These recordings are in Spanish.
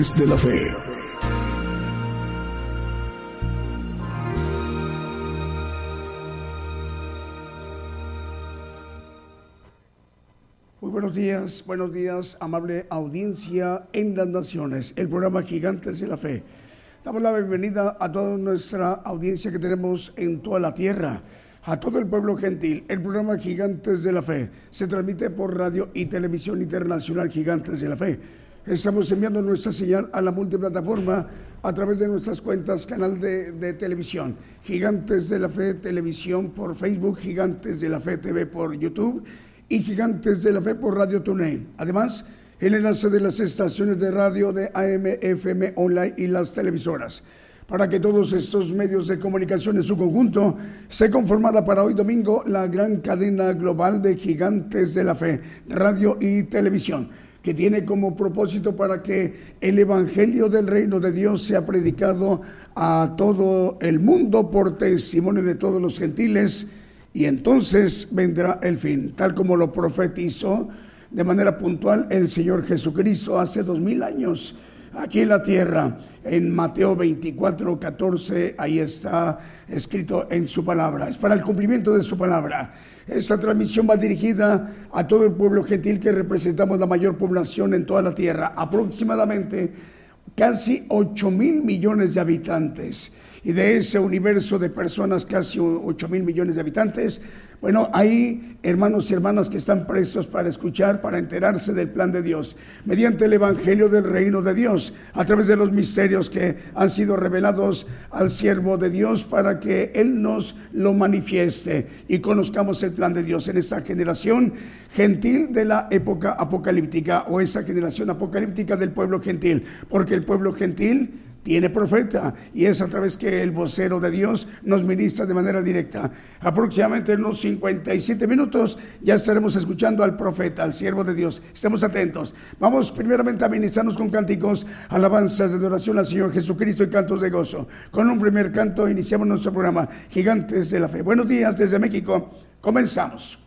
De la Fe. Muy buenos días, buenos días, amable audiencia en las naciones, el programa Gigantes de la Fe. Damos la bienvenida a toda nuestra audiencia que tenemos en toda la tierra a todo el pueblo gentil. El programa Gigantes de la Fe se transmite por radio y televisión internacional Gigantes de la Fe. Estamos enviando nuestra señal a la multiplataforma a través de nuestras cuentas, canal de, televisión, Gigantes de la Fe Televisión por Facebook, Gigantes de la Fe TV por YouTube y Gigantes de la Fe por Radio TuneIn. Además, el enlace de las estaciones de radio de AM, FM, online y las televisoras. Para que todos estos medios de comunicación en su conjunto se conformada para hoy domingo la gran cadena global de gigantes de la fe, radio y televisión que tiene como propósito para que el Evangelio del Reino de Dios sea predicado a todo el mundo por testimonio de todos los gentiles y entonces vendrá el fin, tal como lo profetizó de manera puntual el Señor Jesucristo hace dos mil años aquí en la tierra. En Mateo 24, 14, ahí está escrito en su palabra. Es para el cumplimiento de su palabra. Esa transmisión va dirigida a todo el pueblo gentil que representamos la mayor población en toda la tierra, aproximadamente casi 8 mil millones de habitantes. Y de ese universo de personas, casi 8 mil millones de habitantes, bueno, hay hermanos y hermanas que están prestos para escuchar, para enterarse del plan de Dios, mediante el Evangelio del Reino de Dios, a través de los misterios que han sido revelados al siervo de Dios para que Él nos lo manifieste y conozcamos el plan de Dios en esa generación gentil de la época apocalíptica o esa generación apocalíptica del pueblo gentil, porque el pueblo gentil tiene profeta y es a través que el vocero de Dios nos ministra de manera directa. Aproximadamente en unos 57 minutos ya estaremos escuchando al profeta, al siervo de Dios. Estemos atentos. Vamos primeramente a ministrarnos con cánticos, alabanzas de adoración al Señor Jesucristo y cantos de gozo. Con un primer canto iniciamos nuestro programa Gigantes de la Fe. Buenos días desde México. Comenzamos.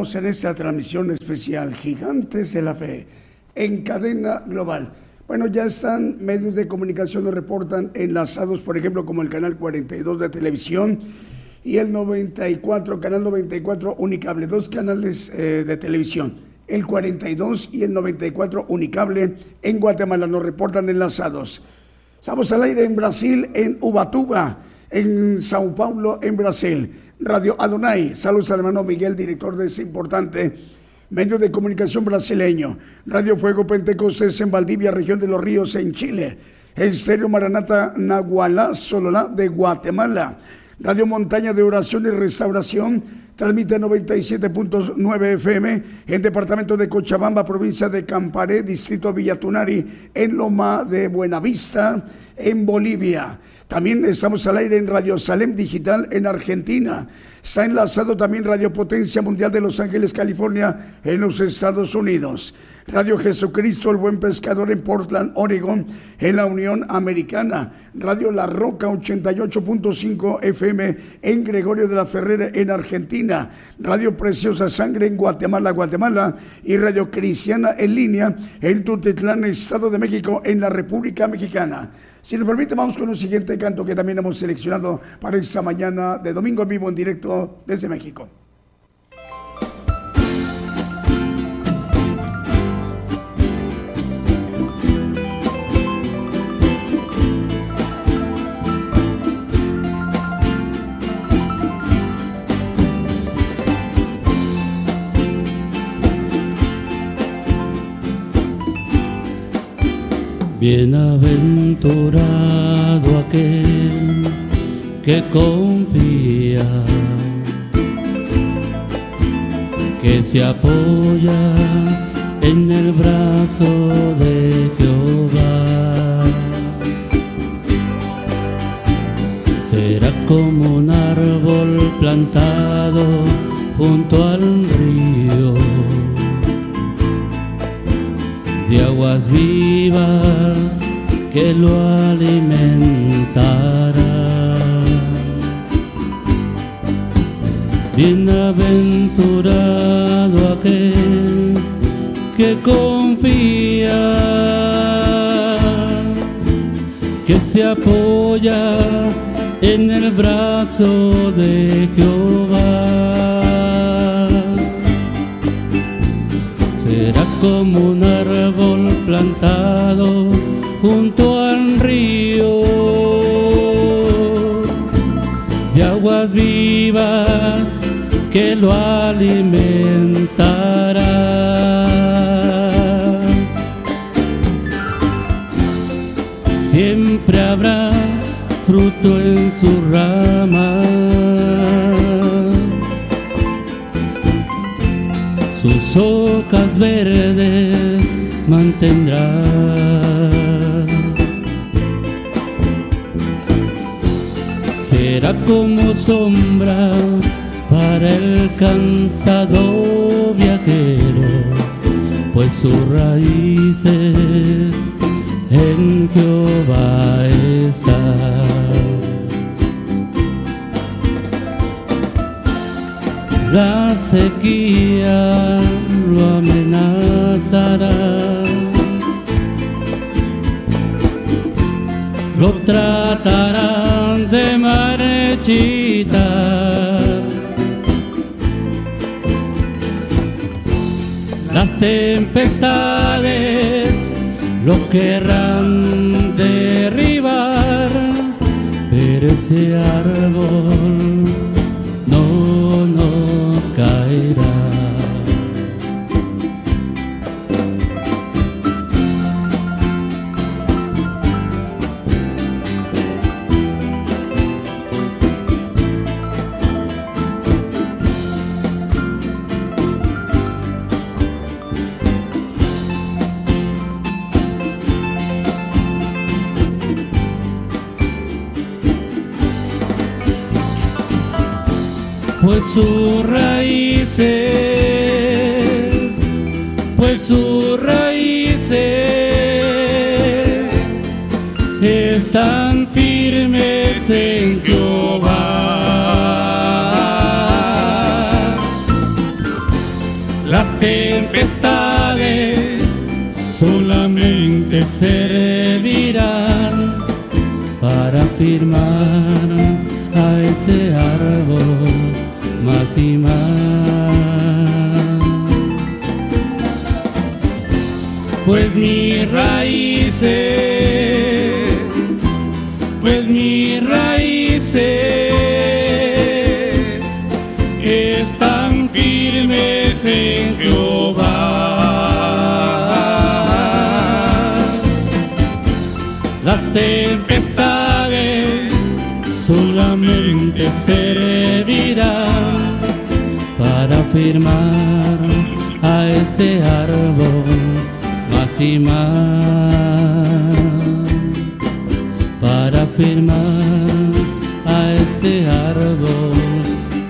Continuamos en esta transmisión especial Gigantes de la Fe en cadena global. Bueno, ya están medios de comunicación nos reportan enlazados, por ejemplo, como el canal 42 de televisión y el 94, canal 94 Unicable, dos canales eh, de televisión, el 42 y el 94 Unicable en Guatemala nos reportan enlazados. Estamos al aire en Brasil, en Ubatuba, en Sao Paulo, en Brasil. Radio Adonai. Saludos al hermano Miguel, director de ese importante medio de comunicación brasileño. Radio Fuego Pentecostés en Valdivia, región de los ríos, en Chile. En Serio Maranata Nahualá, Sololá, de Guatemala. Radio Montaña de Oración y Restauración transmite 97.9 FM en departamento de Cochabamba, provincia de Camparé, distrito Villatunari, en Loma de Buenavista, en Bolivia. También estamos al aire en Radio Salem Digital en Argentina. Está enlazado también Radio Potencia Mundial de Los Ángeles, California, en los Estados Unidos. Radio Jesucristo, el Buen Pescador en Portland, Oregon, en la Unión Americana. Radio La Roca 88.5 FM en Gregorio de la Ferrera, en Argentina. Radio Preciosa Sangre en Guatemala, Guatemala. Y Radio Cristiana en línea en Tutitlán, Estado de México, en la República Mexicana. Si nos permite, vamos con un siguiente canto que también hemos seleccionado para esta mañana de domingo en vivo en directo desde México. Bienaventurado aquel que confía, que se apoya en el brazo de Jehová. Será como un árbol plantado junto al río de aguas vivas que lo alimentará. Bienaventurado aquel que confía, que se apoya en el brazo de Jehová. Como un árbol plantado junto al río de aguas vivas que lo alimentará. Siempre habrá fruto en sus ramas. Sus hojas verdes mantendrá. Será como sombra para el cansado viajero, pues sus raíces en Jehová están. La sequía lo amenazará. Lo tratarán de marchitar. Las tempestades lo querrán derribar, pero ese árbol pues sus raíces, pues sus raíces están firmes en Jehová. Las tempestades solamente servirán para firmar Pues mis raíces, pues mis raíces están firmes en Jehová. Las tempestades solamente servirán para firmar a este árbol más. Para firmar a este árbol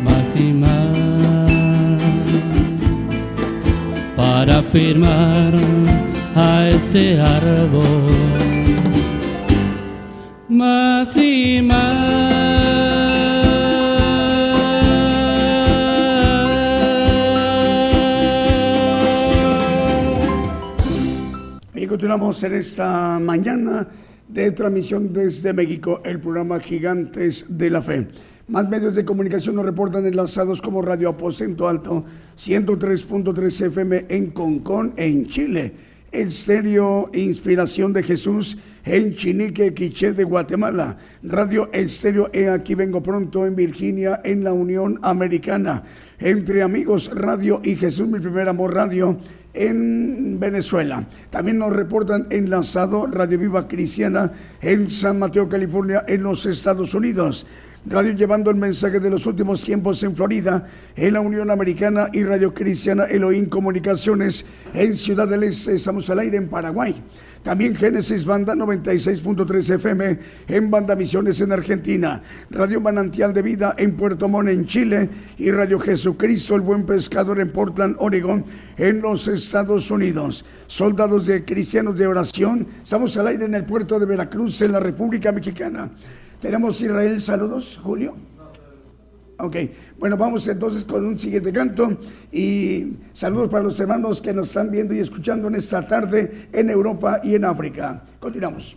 más. Para firmar a este árbol continuamos en esta mañana de transmisión desde México, el programa Gigantes de la Fe. Más medios de comunicación nos reportan enlazados como Radio Aposento Alto, 103.3 FM en Concón, en Chile. Estéreo Inspiración de Jesús en Chinique, Quiché de Guatemala. Radio Estéreo E Aquí Vengo Pronto en Virginia, en la Unión Americana. Entre Amigos Radio y Jesús Mi Primer Amor Radio en Venezuela. También nos reportan enlazado Radio Viva Cristiana en San Mateo, California, en los Estados Unidos. Radio llevando el mensaje de los últimos tiempos en Florida, en la Unión Americana y Radio Cristiana Elohim Comunicaciones en Ciudad del Este. Estamos al aire en Paraguay. También Génesis Banda 96.3 FM en Banda Misiones en Argentina. Radio Manantial de Vida en Puerto Montt en Chile. Y Radio Jesucristo, el Buen Pescador en Portland, Oregon, en los Estados Unidos. Soldados de Cristianos de Oración. Estamos al aire en el puerto de Veracruz, en la República Mexicana. Tenemos Israel, saludos, Julio. Ok, bueno, vamos entonces con un siguiente canto y saludos para los hermanos que nos están viendo y escuchando en esta tarde en Europa y en África. Continuamos.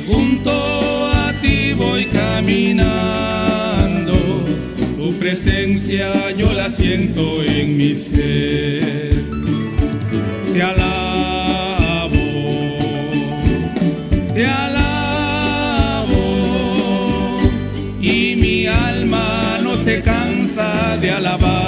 junto a ti voy caminando, tu presencia yo la siento en mi ser. Te alabo, te alabo, y mi alma no se cansa de alabarte.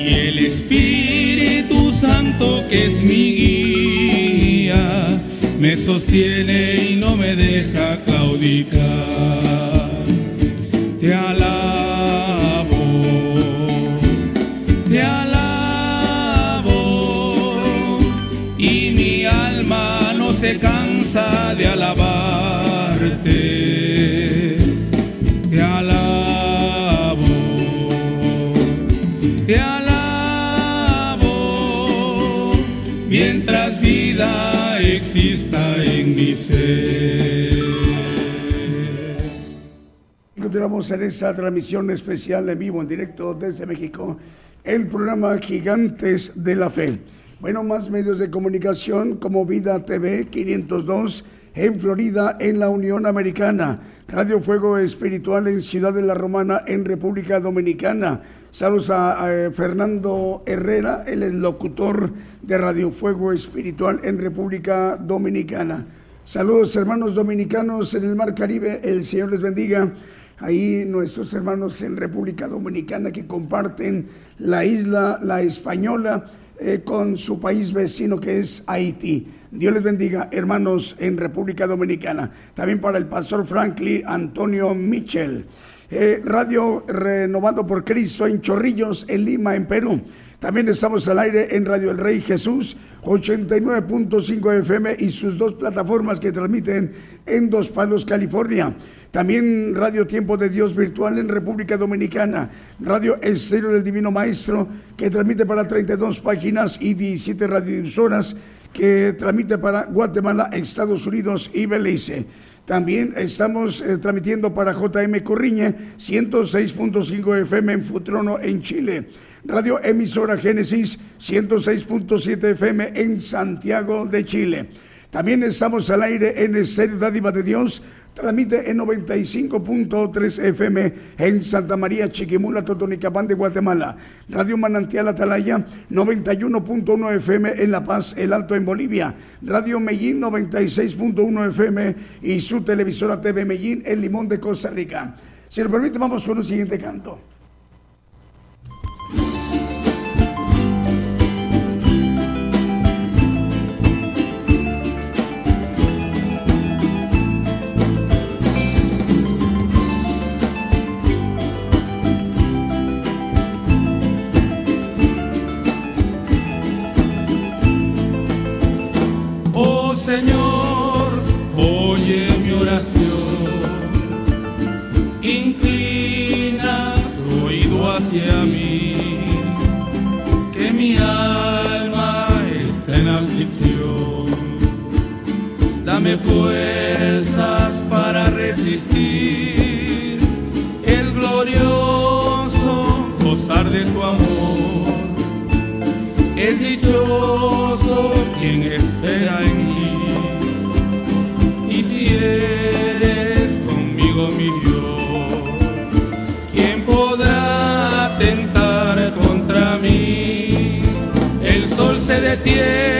Y el Espíritu Santo que es mi guía me sostiene y no me deja claudicar. Te alabo, te alabo y mi alma no se cansa de alabarte. Exista en mi ser. Continuamos en esa transmisión especial en vivo, en directo desde México, el programa Gigantes de la Fe. Bueno, más medios de comunicación como Vida TV 502 en Florida, en la Unión Americana, Radio Fuego Espiritual en Ciudad de la Romana, en República Dominicana. Saludos a, eh, Fernando Herrera, el locutor de Radio Fuego Espiritual en República Dominicana. Saludos hermanos dominicanos en el Mar Caribe, el Señor les bendiga. Ahí nuestros hermanos en República Dominicana que comparten la isla, la española, eh, con su país vecino que es Haití. Dios les bendiga, hermanos en República Dominicana. También para el pastor Franklin Antonio Mitchell. Eh, Radio Renovado por Cristo en Chorrillos, en Lima, en Perú. También estamos al aire en Radio El Rey Jesús 89.5 FM y sus dos plataformas que transmiten en Dos Palos, California. También Radio Tiempo de Dios Virtual en República Dominicana. Radio Estéreo del Divino Maestro que transmite para 32 páginas y 17 radiodifusoras que transmite para Guatemala, Estados Unidos y Belice. También estamos eh, transmitiendo para JM Corriñe 106.5 FM en Futrono en Chile. Radio Emisora Génesis 106.7 FM en Santiago de Chile. También estamos al aire en Estéreo Dádiva de Dios, transmite en 95.3 FM en Santa María, Chiquimula, Totonicapán de Guatemala. Radio Manantial Atalaya, 91.1 FM en La Paz, El Alto en Bolivia. Radio Mellín, 96.1 FM y su televisora TV Mellín, en Limón de Costa Rica. Si lo permite, vamos con un siguiente canto. Dame fuerzas para resistir el glorioso gozar de tu amor. es dichoso quien espera en mí. Y si eres conmigo mi Dios, ¿quién podrá tentar contra mí? El sol se detiene,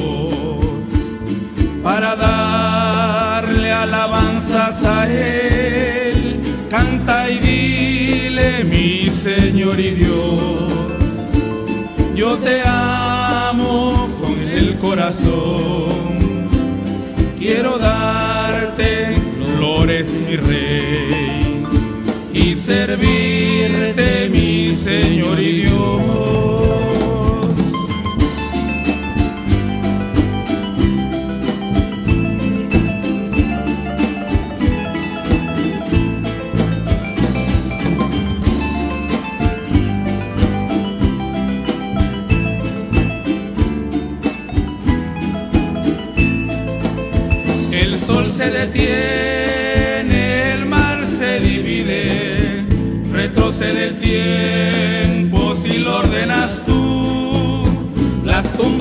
para darle alabanzas a Él. Canta y dile, mi Señor y Dios, yo te amo con el corazón. Quiero darte flores, mi Rey, y servirte, mi Señor y Dios.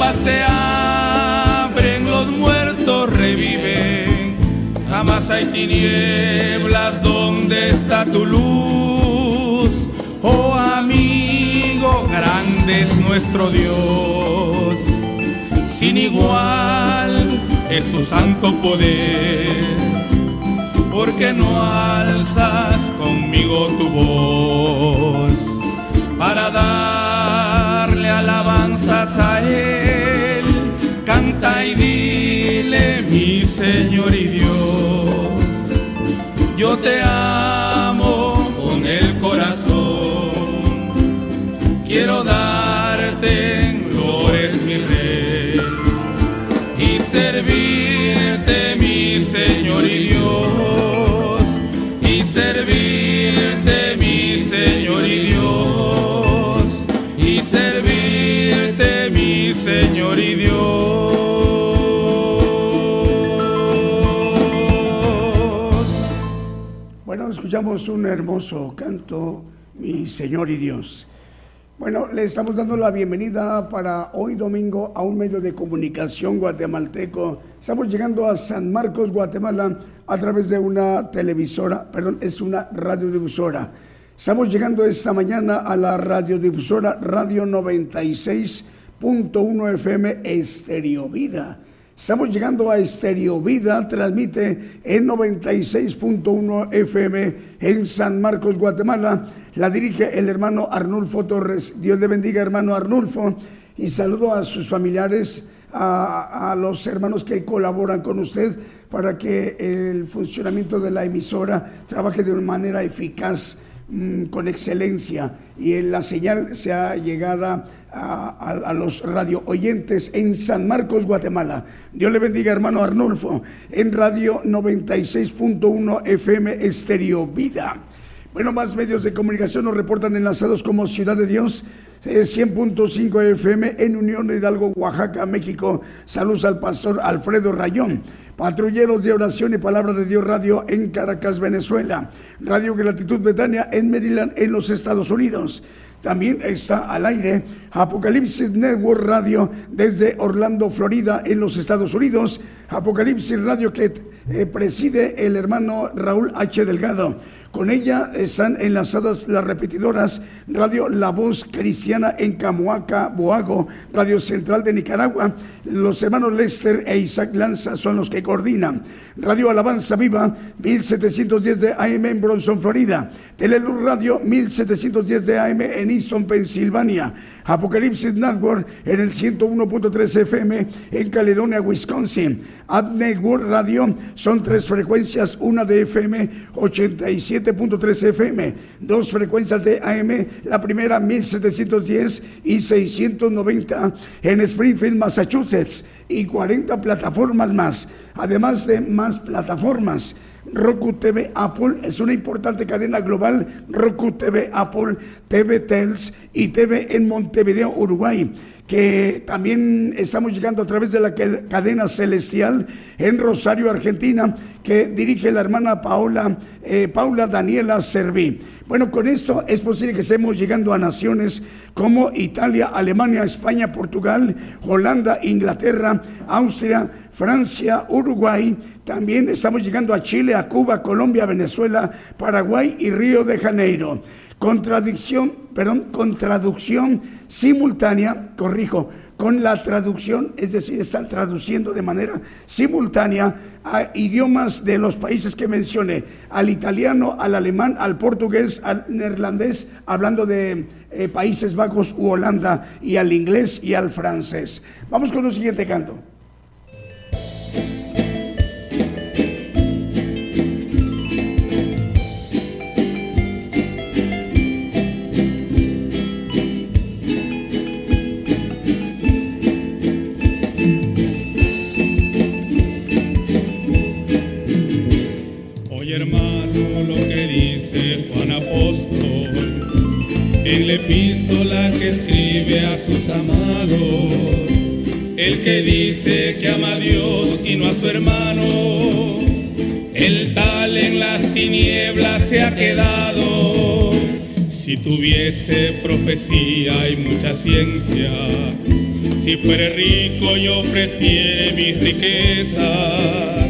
Tumbas se abren, los muertos reviven. Jamás hay tinieblas donde está tu luz. Oh amigo, grande es nuestro Dios sin igual es su santo poder. Porque no alzas conmigo tu voz para darle alabanzas a Él. Mi Señor y Dios, yo te amo escuchamos un hermoso canto, mi Señor y Dios. Bueno, le estamos dando la bienvenida para hoy domingo a un medio de comunicación guatemalteco. Estamos llegando a San Marcos, Guatemala, a través de una televisora, perdón, es una radiodifusora. Estamos llegando esta mañana a la radiodifusora Radio 96.1 FM Estereo Vida. Estamos llegando a Estereo Vida, transmite en 96.1 FM en San Marcos, Guatemala. La dirige el hermano Arnulfo Torres. Dios le bendiga, hermano Arnulfo. Y saludo a sus familiares, a, los hermanos que colaboran con usted para que el funcionamiento de la emisora trabaje de una manera eficaz mm, con excelencia y la señal sea llegada a, los radio oyentes en San Marcos, Guatemala. Dios le bendiga, hermano Arnulfo, en Radio 96.1 FM Estéreo Vida. Bueno, más medios de comunicación nos reportan enlazados como Ciudad de Dios, eh, 100.5 FM en Unión Hidalgo, Oaxaca, México. Saludos al pastor Alfredo Rayón. Patrulleros de Oración y Palabra de Dios Radio en Caracas, Venezuela. Radio Gratitud Betania en Maryland, en los Estados Unidos. También está al aire Apocalipsis Network Radio desde Orlando, Florida, en los Estados Unidos. Apocalipsis Radio que eh, preside el hermano Raúl H. Delgado. Con ella están enlazadas las repetidoras Radio La Voz Cristiana en Camoaca, Boago, Radio Central de Nicaragua. Los hermanos Lester e Isaac Lanza son los que coordinan. Radio Alabanza Viva 1710 de AM en Bronson, Florida. Teleluz Radio 1710 de AM en Easton, Pensilvania. Apocalipsis Network en el 101.3 FM en Caledonia, Wisconsin. Ad Network Radio son tres frecuencias, una de FM 87 97.3 FM, dos frecuencias de AM, la primera 1710 y 690 en Springfield, Massachusetts, y 40 plataformas más, además de más plataformas. Roku TV Apple es una importante cadena global. Roku TV Apple, TV Tels y TV en Montevideo, Uruguay que también estamos llegando a través de la cadena celestial en Rosario, Argentina, que dirige la hermana Paola, eh, Paula Daniela Serví. Bueno, con esto es posible que estemos llegando a naciones como Italia, Alemania, España, Portugal, Holanda, Inglaterra, Austria, Francia, Uruguay. También estamos llegando a Chile, a Cuba, Colombia, Venezuela, Paraguay y Río de Janeiro. Contradicción, perdón, con traducción simultánea, corrijo, con la traducción, es decir, están traduciendo de manera simultánea a idiomas de los países que mencioné, al italiano, al alemán, al portugués, al neerlandés, hablando de eh, Países Bajos u Holanda, y al inglés y al francés. Vamos con un siguiente canto. Epístola que escribe a sus amados, el que dice que ama a Dios y no a su hermano, el tal en las tinieblas se ha quedado. Si tuviese profecía y mucha ciencia, si fuere rico y ofreciere mis riquezas,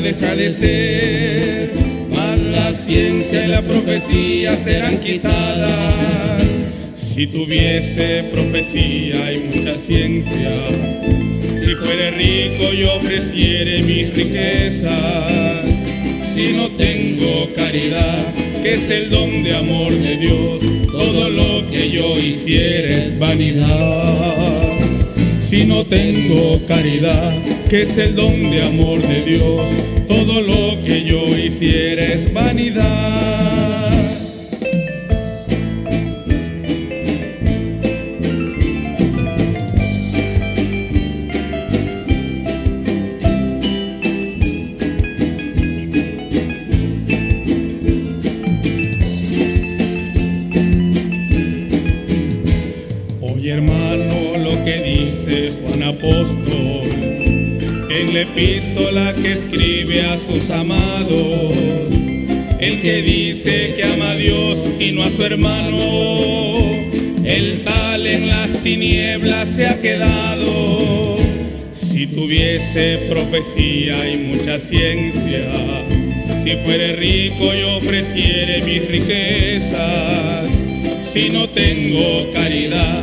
deja de ser, mas la ciencia y la profecía serán quitadas. Si tuviese profecía y mucha ciencia, si fuere rico y ofreciere mis riquezas, si no tengo caridad, que es el don de amor de Dios, todo lo que yo hiciera es vanidad. Si no tengo caridad, que es el don de amor de Dios, todo lo que yo hiciera es vanidad. Apóstol en la epístola que escribe a sus amados, el que dice que ama a Dios y no a su hermano, el tal en las tinieblas se ha quedado. Si tuviese profecía y mucha ciencia, si fuere rico y ofreciere mis riquezas, si no tengo caridad,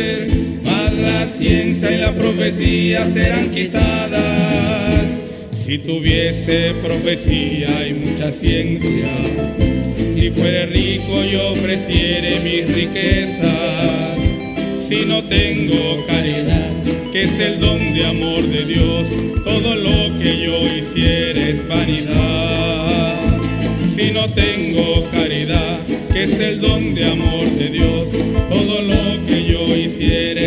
la ciencia y la profecía serán quitadas. Si tuviese profecía y mucha ciencia, si fuere rico y ofreciere mis riquezas, si no tengo caridad, que es el don de amor de Dios, todo lo que yo hiciera es vanidad. Si no tengo caridad, que es el don de amor de Dios, todo lo que yo hiciera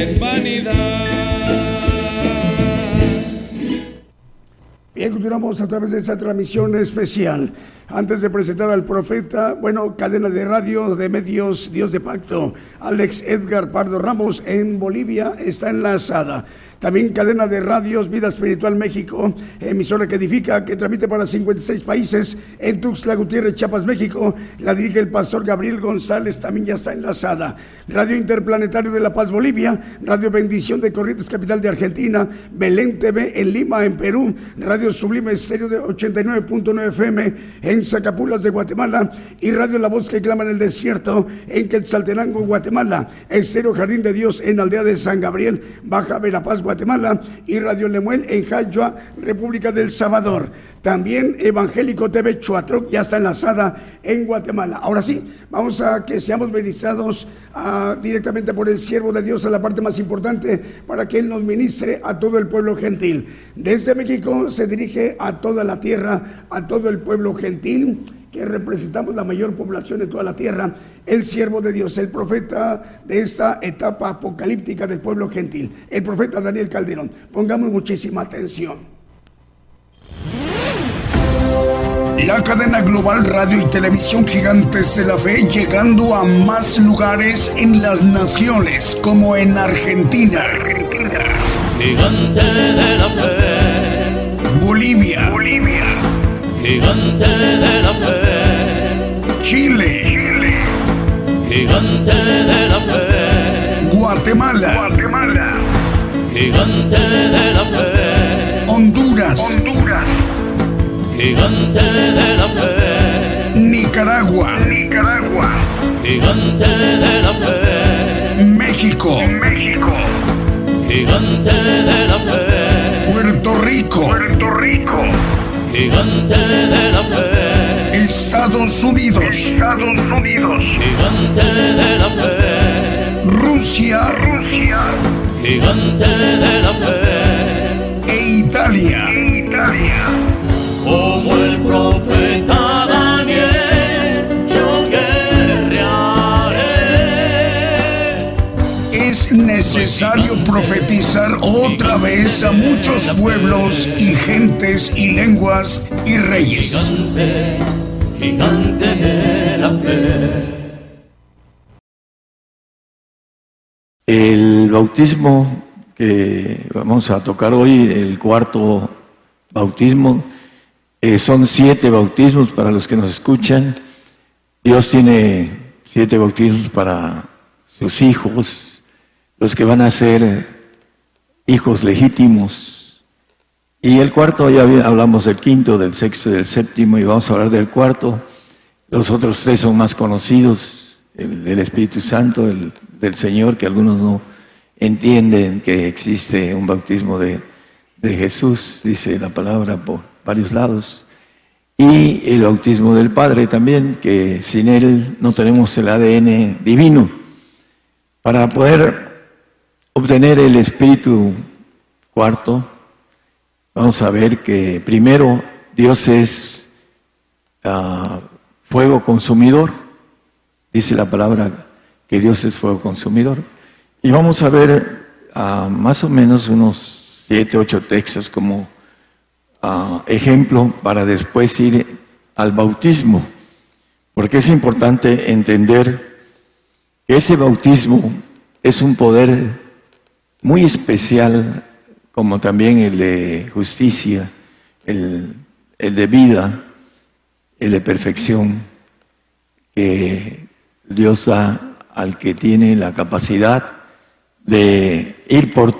Bien, continuamos a través de esta transmisión especial. Antes de presentar al profeta, bueno, cadena de radio de medios Dios de Pacto, Alex Edgar Pardo Ramos en Bolivia está enlazada. También cadena de radios Vida Espiritual México, emisora que edifica, que transmite para 56 países en Tuxtla Gutiérrez, Chiapas, México. La dirige el pastor Gabriel González, también ya está enlazada. Radio Interplanetario de La Paz, Bolivia. Radio Bendición de Corrientes, capital de Argentina. Belén TV en Lima, en Perú. Radio Sublime Estéreo de 89.9 FM en Zacapulas de Guatemala. Y Radio La Voz que clama en el desierto en Quetzaltenango, Guatemala. Estéreo Jardín de Dios en Aldea de San Gabriel, Baja Verapaz, Guatemala. Y Radio Lemuel en Jayua, República del Salvador. También Evangélico TV Chuatroc ya está enlazada en Guatemala. Ahora sí, vamos a que seamos bendicionados ah, directamente por el siervo de Dios a la parte más importante para que Él nos ministre a todo el pueblo gentil. Desde México se dirige a toda la tierra, a todo el pueblo gentil que representamos la mayor población de toda la tierra, el siervo de Dios, el profeta de esta etapa apocalíptica del pueblo gentil, el profeta Daniel Calderón. Pongamos muchísima atención. La cadena global radio y televisión gigantes de la fe llegando a más lugares en las naciones como en Argentina. Gigante de la fe. Bolivia. Bolivia. Gigante de la fe. Chile. Gigante de la fe. Guatemala. Guatemala. Gigante de la fe. Honduras. Honduras. Gigante de la fe. Nicaragua. Nicaragua. Gigante de la fe. México. México. Gigante de la fe. Gigante de la fe. Estados Unidos. Estados Unidos. Gigante de la fe. Rusia. Rusia. Gigante de la fe. E Italia. Necesario profetizar otra vez a muchos pueblos y gentes y lenguas y reyes. Gigante, gigante de la fe. El bautismo que vamos a tocar hoy, el cuarto bautismo, eh, son siete bautismos para los que nos escuchan. Dios tiene siete bautismos para sus hijos, los que van a ser hijos legítimos. Y el cuarto, ya hablamos del quinto, del sexto del séptimo, y vamos a hablar del cuarto. Los otros tres son más conocidos, el del Espíritu Santo, el del Señor, que algunos no entienden que existe un bautismo de, de Jesús, dice la palabra por varios lados, y el bautismo del Padre también, que sin él no tenemos el ADN divino. Para poder obtener el Espíritu cuarto, vamos a ver que primero Dios es ah, fuego consumidor, dice la palabra que Dios es fuego consumidor. Y vamos a ver ah, más o menos unos siete, ocho textos como ah, ejemplo para después ir al bautismo, porque es importante entender que ese bautismo es un poder muy especial, como también el de justicia, el, el de vida, el de perfección, que Dios da al que tiene la capacidad de ir por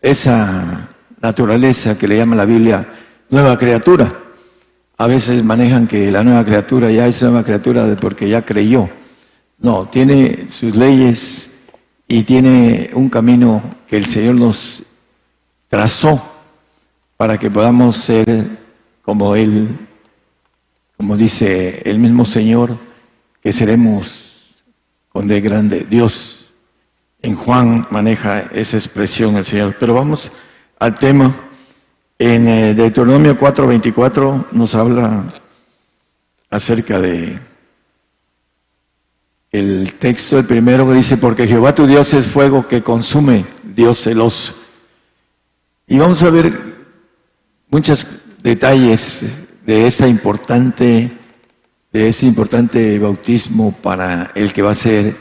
esa naturaleza que le llama la Biblia nueva criatura. A veces manejan que la nueva criatura ya es nueva criatura porque ya creyó. No, tiene sus leyes y tiene un camino que el Señor nos trazó para que podamos ser como Él, como dice el mismo Señor, que seremos con de grande Dios. En Juan maneja esa expresión el Señor. Pero vamos al tema. En eh, Deuteronomio 4:24 nos habla acerca de el texto, el primero que dice, porque Jehová tu Dios es fuego que consume, Dios celoso. Y vamos a ver muchas detalles de esta importante, de ese importante bautismo para el que va a ser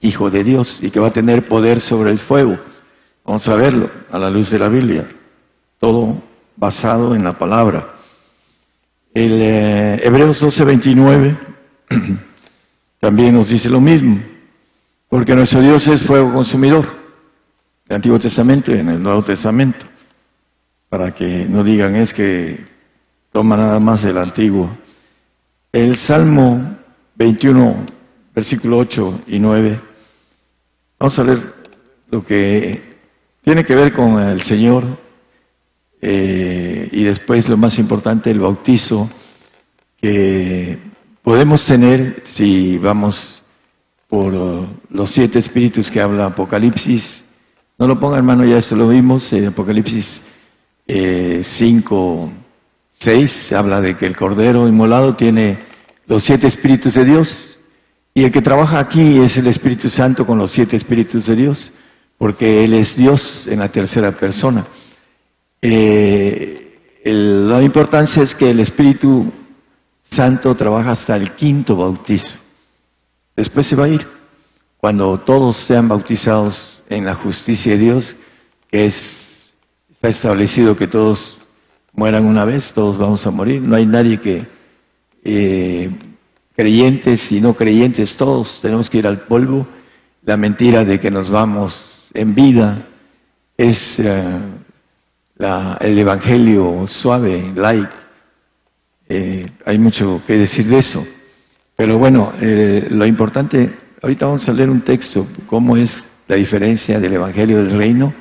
hijo de Dios y que va a tener poder sobre el fuego. Vamos a verlo a la luz de la Biblia. Todo basado en la palabra. El eh, Hebreos 12:29 también nos dice lo mismo, porque nuestro Dios es fuego consumidor, en el Antiguo Testamento y en el Nuevo Testamento, para que no digan es que toma nada más del Antiguo. El Salmo 21, versículo 8 y 9, vamos a leer lo que tiene que ver con el Señor eh, y después lo más importante, el bautizo que podemos tener si vamos por los siete espíritus que habla Apocalipsis. No lo ponga hermano, ya esto lo vimos, en Apocalipsis 5, eh, 6, habla de que el Cordero inmolado tiene los siete espíritus de Dios y el que trabaja aquí es el Espíritu Santo con los siete espíritus de Dios, porque Él es Dios en la tercera persona. Eh, la importancia es que el Espíritu Santo trabaja hasta el quinto bautizo. Después se va a ir. Cuando todos sean bautizados en la justicia de Dios, que es, está establecido que todos mueran una vez, todos vamos a morir. No hay nadie que, eh, creyentes y no creyentes, todos tenemos que ir al polvo. La mentira de que nos vamos en vida es eh, el evangelio suave, light. Eh, hay mucho que decir de eso. Pero bueno, eh, lo importante, ahorita vamos a leer un texto, cómo es la diferencia del evangelio del reino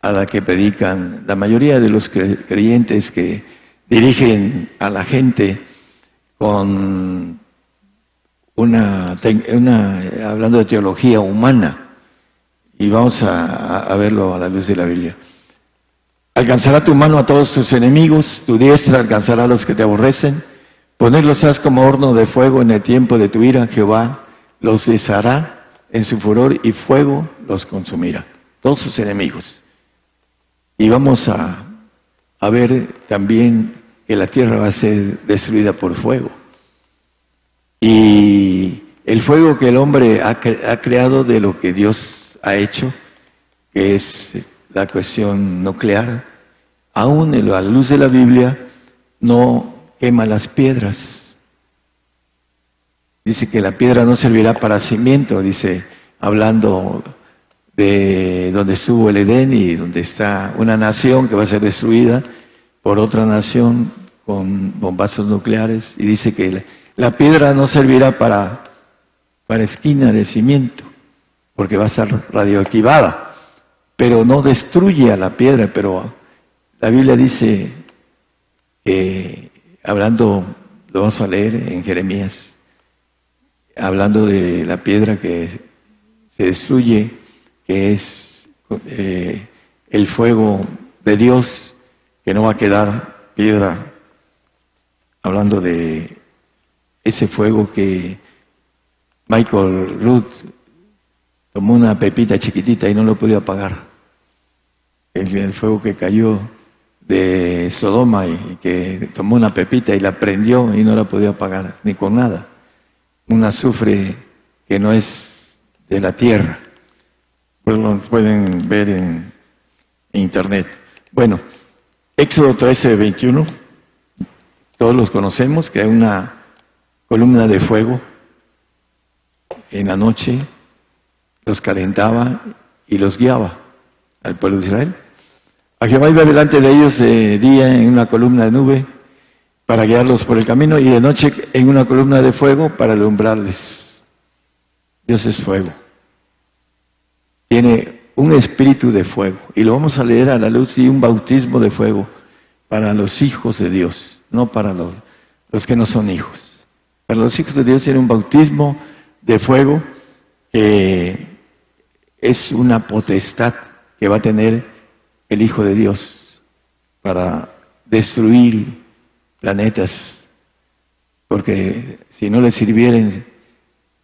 a la que predican la mayoría de los creyentes que dirigen a la gente con una, una hablando de teología humana. Y vamos a verlo a la luz de la Biblia. Alcanzará tu mano a todos tus enemigos, tu diestra alcanzará a los que te aborrecen. Ponerlos has como horno de fuego en el tiempo de tu ira, Jehová los deshará en su furor y fuego los consumirá. Todos sus enemigos. Y vamos a, a ver también que la tierra va a ser destruida por fuego. Y el fuego que el hombre ha, ha creado de lo que Dios ha hecho, que es la cuestión nuclear, aún en la luz de la Biblia, no quema las piedras. Dice que la piedra no servirá para cimiento, dice, hablando de donde estuvo el Edén y donde está una nación que va a ser destruida por otra nación con bombazos nucleares, y dice que la, piedra no servirá para, para esquina de cimiento, porque va a ser radioactivada pero no destruye a la piedra, pero la Biblia dice que, hablando, lo vamos a leer en Jeremías, hablando de la piedra que se destruye, que es eh, el fuego de Dios, que no va a quedar piedra, hablando de ese fuego que Michael Ruth tomó una pepita chiquitita y no lo podía apagar el, fuego que cayó de Sodoma y, que tomó una pepita y la prendió y no la podía apagar ni con nada. Un azufre que no es de la tierra. Pues lo pueden ver en, internet. Bueno, Éxodo 13, 21, todos los conocemos, que hay una columna de fuego en la noche, los calentaba y los guiaba al pueblo de Israel. A Jehová iba delante de ellos de día en una columna de nube para guiarlos por el camino y de noche en una columna de fuego para alumbrarles. Dios es fuego. Tiene un espíritu de fuego. Y lo vamos a leer a la luz y un bautismo de fuego para los hijos de Dios, no para los, los que no son hijos. Para los hijos de Dios tiene un bautismo de fuego que es una potestad que va a tener el Hijo de Dios para destruir planetas, porque si no les sirvieren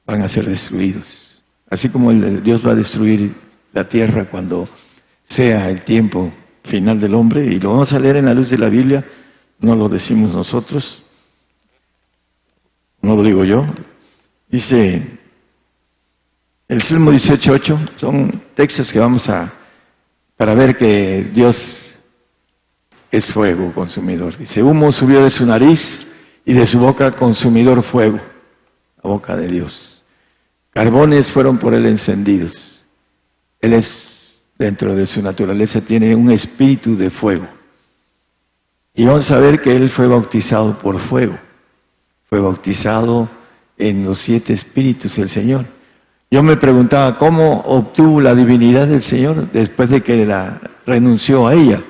van a ser destruidos. Así como el, Dios va a destruir la tierra cuando sea el tiempo final del hombre, y lo vamos a leer en la luz de la Biblia, no lo decimos nosotros, no lo digo yo. Dice el Salmo 18.8, son textos que vamos a, para ver que Dios es fuego consumidor. Dice, humo subió de su nariz y de su boca consumidor fuego, la boca de Dios. Carbones fueron por él encendidos. Él es, dentro de su naturaleza, tiene un espíritu de fuego. Y vamos a ver que él fue bautizado por fuego. Fue bautizado en los siete espíritus del Señor. Yo me preguntaba cómo obtuvo la divinidad del Señor después de que la renunció a ella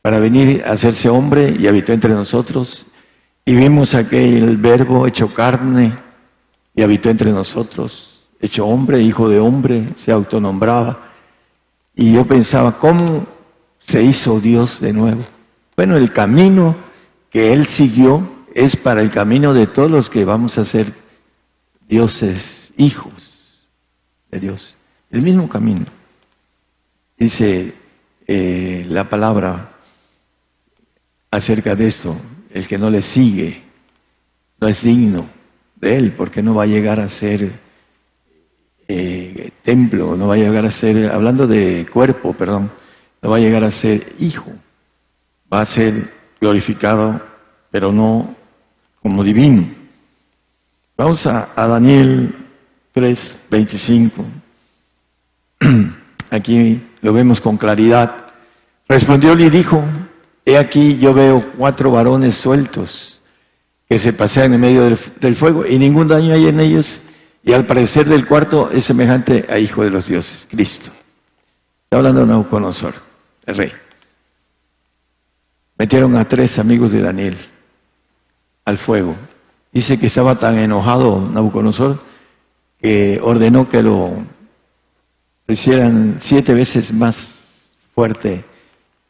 para venir a hacerse hombre y habitó entre nosotros. Y vimos aquel verbo hecho carne y habitó entre nosotros, hecho hombre, hijo de hombre, se autonombraba. Y yo pensaba, ¿cómo se hizo Dios de nuevo? Bueno, el camino que Él siguió es para el camino de todos los que vamos a ser dioses, hijos Dios. El mismo camino. Dice eh, la palabra acerca de esto, el que no le sigue no es digno de él, porque no va a llegar a ser eh, templo, no va a llegar a ser, hablando de cuerpo, perdón, no va a llegar a ser hijo, va a ser glorificado, pero no como divino. Vamos a Daniel 3, 25. Aquí lo vemos con claridad. Respondió y dijo, he aquí yo veo cuatro varones sueltos que se pasean en medio del, fuego y ningún daño hay en ellos y al parecer del cuarto es semejante a hijo de los dioses, Cristo. Está hablando de Nabucodonosor, el rey. Metieron a tres amigos de Daniel al fuego. Dice que estaba tan enojado Nabucodonosor que ordenó que lo hicieran siete veces más fuerte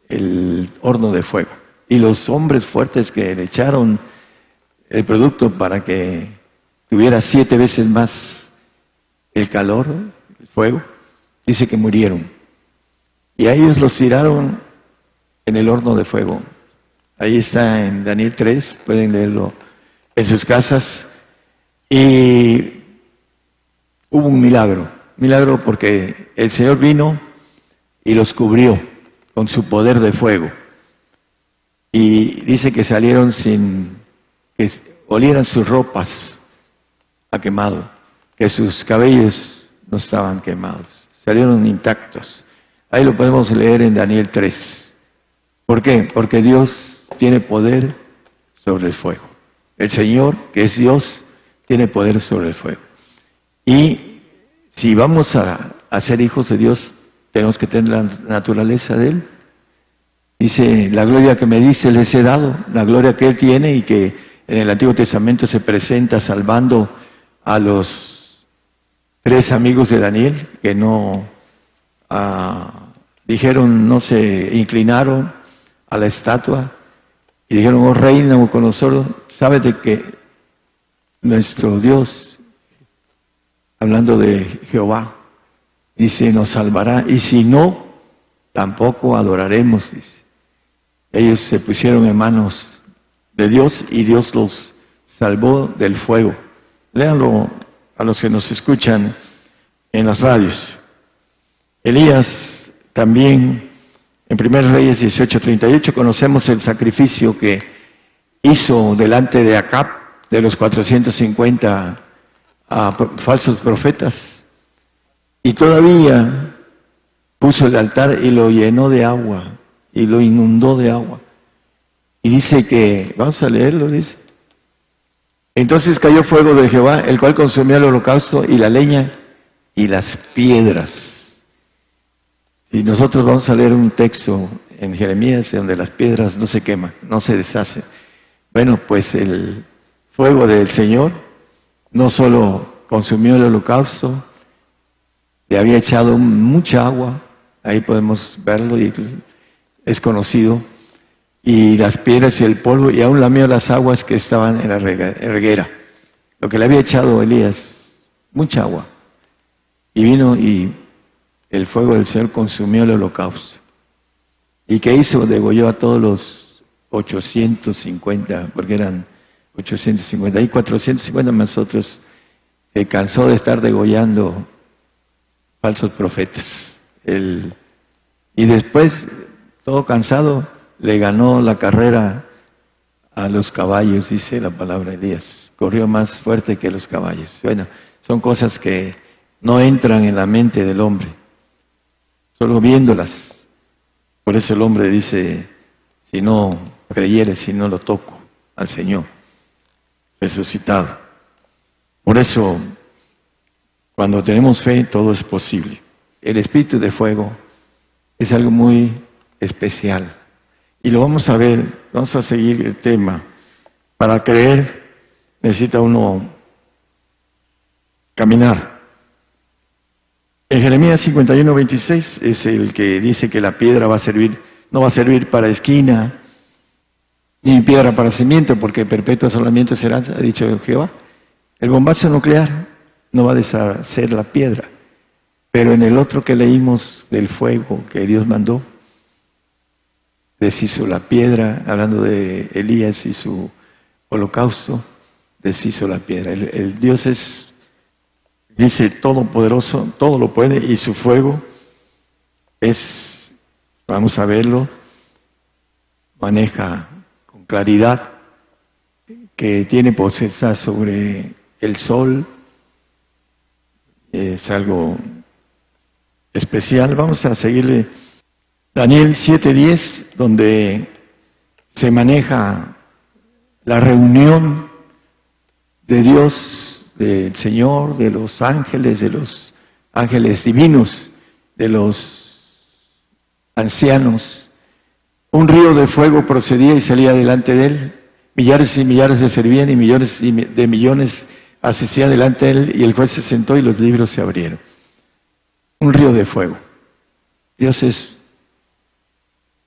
el horno de fuego. Y los hombres fuertes que le echaron el producto para que tuviera siete veces más el calor, el fuego, dice que murieron. Y a ellos los tiraron en el horno de fuego. Ahí está en Daniel 3, pueden leerlo en sus casas. Y hubo un milagro, milagro porque el Señor vino y los cubrió con su poder de fuego. Y dice que salieron sin que olieran sus ropas a quemado, que sus cabellos no estaban quemados, salieron intactos. Ahí lo podemos leer en Daniel 3. ¿Por qué? Porque Dios tiene poder sobre el fuego. El Señor, que es Dios, tiene poder sobre el fuego. Y si vamos a, ser hijos de Dios, tenemos que tener la naturaleza de Él. Dice, la gloria que me dice les he dado, la gloria que Él tiene y que en el Antiguo Testamento se presenta salvando a los tres amigos de Daniel que no ah, dijeron, no se inclinaron a la estatua y dijeron, oh rey Nabucodonosor, sabes de que nuestro Dios, hablando de Jehová, dice, nos salvará y si no, tampoco adoraremos. Ellos se pusieron en manos de Dios y Dios los salvó del fuego. Léanlo a los que nos escuchan en las radios. Elías también, en 1 Reyes 18:38, conocemos el sacrificio que hizo delante de Acab, de los 450 falsos profetas, y todavía puso el altar y lo llenó de agua y lo inundó de agua. Y dice que, vamos a leerlo, dice. Entonces cayó fuego de Jehová, el cual consumía el holocausto y la leña y las piedras. Y nosotros vamos a leer un texto en Jeremías donde las piedras no se queman, no se deshacen. Bueno, pues el fuego del Señor no solo consumió el holocausto, le había echado mucha agua, ahí podemos verlo y es conocido, y las piedras y el polvo, y aún lamió las aguas que estaban en la reguera. Lo que le había echado Elías, mucha agua. Y vino y el fuego del Señor consumió el holocausto. ¿Y qué hizo? Degolló a todos los 850, porque eran 850 y 450 más otros, se cansó de estar degollando falsos profetas. y después, todo cansado, le ganó la carrera a los caballos, dice la palabra de Elías. Corrió más fuerte que los caballos. Bueno, son cosas que no entran en la mente del hombre, solo viéndolas. Por eso el hombre dice, si no creyere, si no lo toco al Señor resucitado. Por eso, cuando tenemos fe, todo es posible. El espíritu de fuego es algo muy especial. Y lo vamos a ver, vamos a seguir el tema. Para creer necesita uno caminar. En Jeremías 51, 26 es el que dice que la piedra va a servir, no va a servir para esquina, ni piedra para cimiento, porque perpetuo solamente será, ha dicho Jehová. El bombazo nuclear no va a deshacer la piedra, pero en el otro que leímos del fuego que Dios mandó, deshizo la piedra, hablando de Elías y su holocausto, deshizo la piedra. El, Dios es, dice, todopoderoso, todo lo puede, y su fuego es, vamos a verlo, maneja claridad, que tiene posesa sobre el sol, es algo especial. Vamos a seguirle Daniel 7:10, donde se maneja la reunión de Dios, del Señor, de los ángeles, de los ángeles divinos, de los ancianos. Un río de fuego procedía y salía delante de él. Millares y millares le servían y millones de millones asistían delante de él y el juez se sentó y los libros se abrieron. Un río de fuego. Dios es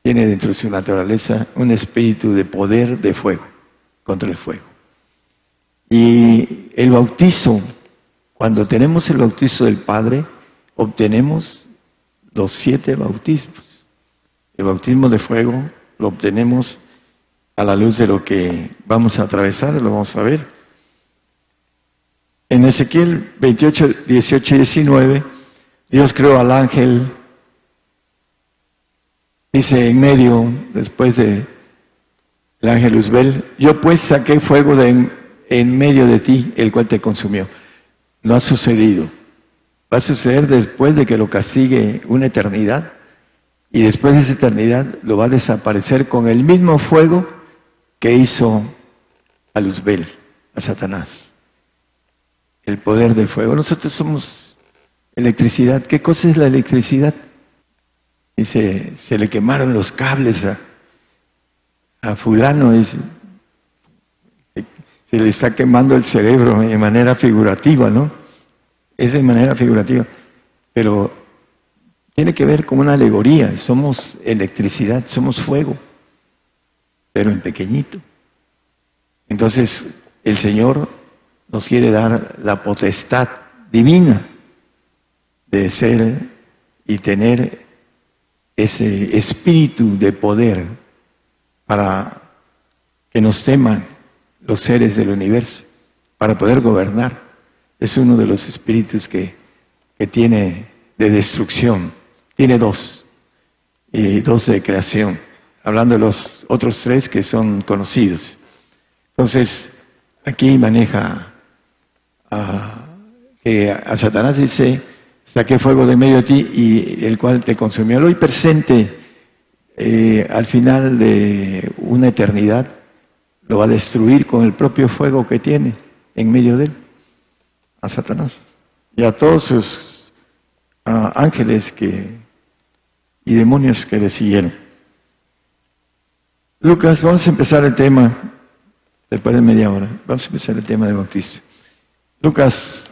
tiene dentro de su naturaleza un espíritu de poder de fuego, contra el fuego. Y el bautizo, cuando tenemos el bautizo del Padre, obtenemos los siete bautismos. El bautismo de fuego lo obtenemos a la luz de lo que vamos a atravesar, lo vamos a ver. En Ezequiel 28, 18 y 19, Dios creó al ángel Dice en medio, después de el ángel Uzbel, yo pues saqué fuego de en, medio de ti, el cual te consumió. No ha sucedido. Va a suceder después de que lo castigue una eternidad y después de esa eternidad lo va a desaparecer con el mismo fuego que hizo a Luzbel, a Satanás. El poder del fuego. Nosotros somos electricidad. ¿Qué cosa es la electricidad? Dice, se le quemaron los cables a, fulano, dice, se le está quemando el cerebro de manera figurativa, ¿no? Es de manera figurativa, pero tiene que ver con una alegoría, somos electricidad, somos fuego, pero en pequeñito. Entonces, el Señor nos quiere dar la potestad divina de ser y tener ese espíritu de poder para que nos teman los seres del universo, para poder gobernar. Es uno de los espíritus que, que tiene de destrucción. Tiene dos, y dos de creación, hablando de los otros tres que son conocidos. Entonces, aquí maneja a, que a Satanás dice, saqué fuego de medio de ti y el cual te consumió. Hoy presente, eh, al final de una eternidad, lo va a destruir con el propio fuego que tiene en medio de él, a Satanás y a todos sus ángeles que, y demonios que le siguieron. Lucas, vamos a empezar el tema, después de media hora, vamos a empezar el tema de bautizo. Lucas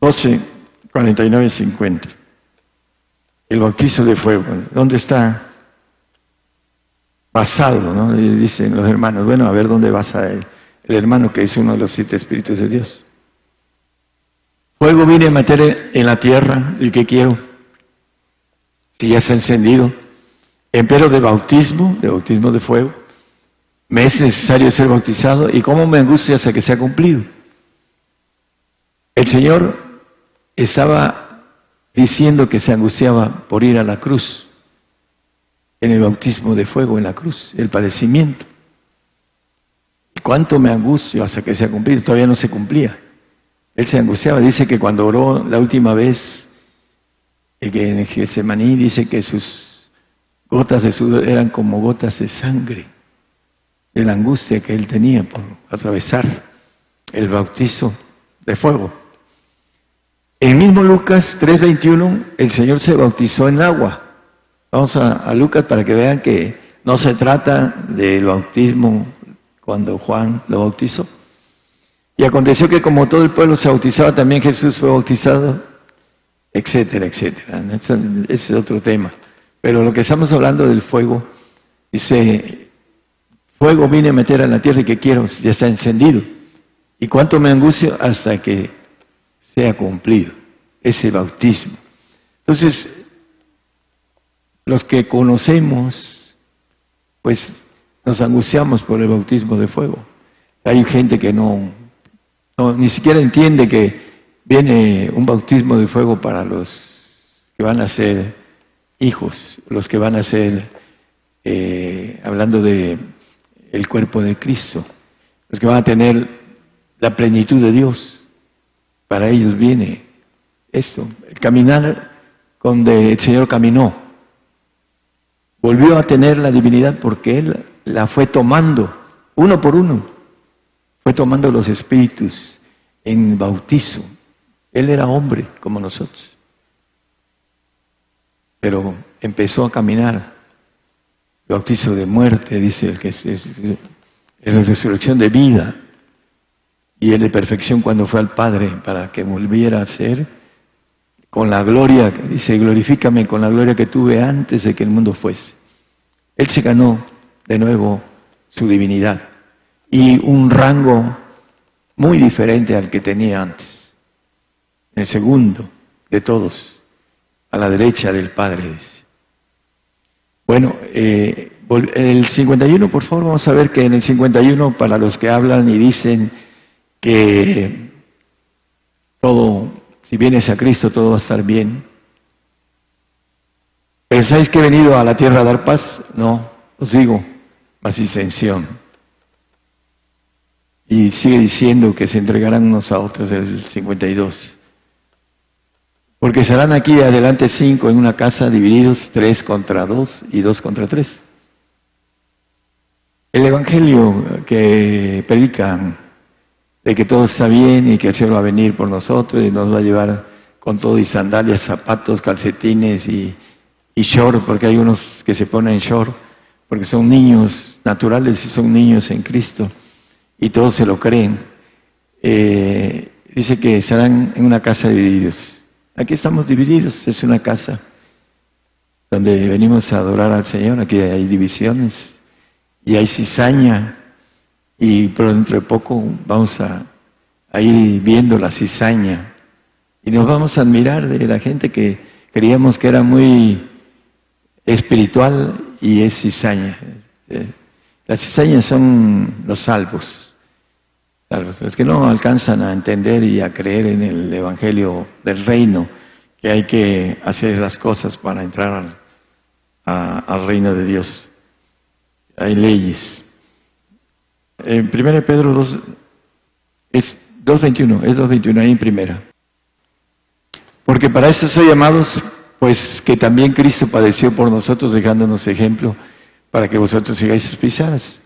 12, 49 y 50. El bautizo de fuego. ¿Dónde está basado? ¿no? dicen los hermanos, bueno, a ver dónde basa el, el hermano que es uno de los siete espíritus de Dios. Fuego viene a meter en la tierra, ¿y qué quiero? Si ya se ha encendido, empero de bautismo, de bautismo de fuego, me es necesario ser bautizado y cómo me angustia hasta que sea cumplido. El Señor estaba diciendo que se angustiaba por ir a la cruz, en el bautismo de fuego en la cruz, el padecimiento. ¿Cuánto me angustio hasta que sea cumplido? Todavía no se cumplía. Él se angustiaba. Dice que cuando oró la última vez, que en Getsemaní, dice que sus gotas de sudor eran como gotas de sangre, de la angustia que él tenía por atravesar el bautizo de fuego. En el mismo Lucas 3:21, el Señor se bautizó en agua. Vamos a, a Lucas para que vean que no se trata del bautismo cuando Juan lo bautizó. Y aconteció que como todo el pueblo se bautizaba, también Jesús fue bautizado, etcétera, etcétera. Ese es otro tema. Pero lo que estamos hablando del fuego, dice, fuego vine a meter a la tierra y que quiero, ya está encendido. ¿Y cuánto me angustia hasta que sea cumplido ese bautismo? Entonces, los que conocemos, pues nos angustiamos por el bautismo de fuego. Hay gente que no ni siquiera entiende que viene un bautismo de fuego para los que van a ser hijos, los que van a ser, eh, hablando de el cuerpo de Cristo, los que van a tener la plenitud de Dios. Para ellos viene esto, el caminar donde el Señor caminó. Volvió a tener la divinidad porque Él la fue tomando uno por uno fue tomando los espíritus en bautizo. Él era hombre como nosotros, pero empezó a caminar. Bautizo de muerte, dice el que es, es, la resurrección de vida y el de perfección cuando fue al Padre para que volviera a ser con la gloria, dice, glorifícame con la gloria que tuve antes de que el mundo fuese. Él se ganó de nuevo su divinidad y un rango muy diferente al que tenía antes. El segundo de todos, a la derecha del Padre. Bueno, eh, el 51, por favor, vamos a ver que en el 51, para los que hablan y dicen que todo, si vienes a Cristo, todo va a estar bien. ¿Pensáis que he venido a la tierra a dar paz? No, os digo, más disensión. Y sigue diciendo que se entregarán unos a otros el 52. Porque serán aquí adelante cinco en una casa divididos tres contra dos y dos contra tres. El Evangelio que predican de que todo está bien y que el cielo va a venir por nosotros y nos va a llevar con todo y sandalias, zapatos, calcetines y, y short, porque hay unos que se ponen short, porque son niños naturales y son niños en Cristo y todos se lo creen. Eh, dice que serán en una casa divididos. Aquí estamos divididos, es una casa donde venimos a adorar al Señor, aquí hay divisiones y hay cizaña y por dentro de poco vamos a, a ir viendo la cizaña y nos vamos a admirar de la gente que creíamos que era muy espiritual y es cizaña. Eh, las cizañas son los salvos. Claro, los que no alcanzan a entender y a creer en el Evangelio del Reino, que hay que hacer las cosas para entrar al, reino de Dios. Hay leyes. En 1 Pedro 2, es 2.21, es 2.21 ahí en primera. Porque para eso soy llamados, pues que también Cristo padeció por nosotros, dejándonos ejemplo para que vosotros sigáis sus pisadas.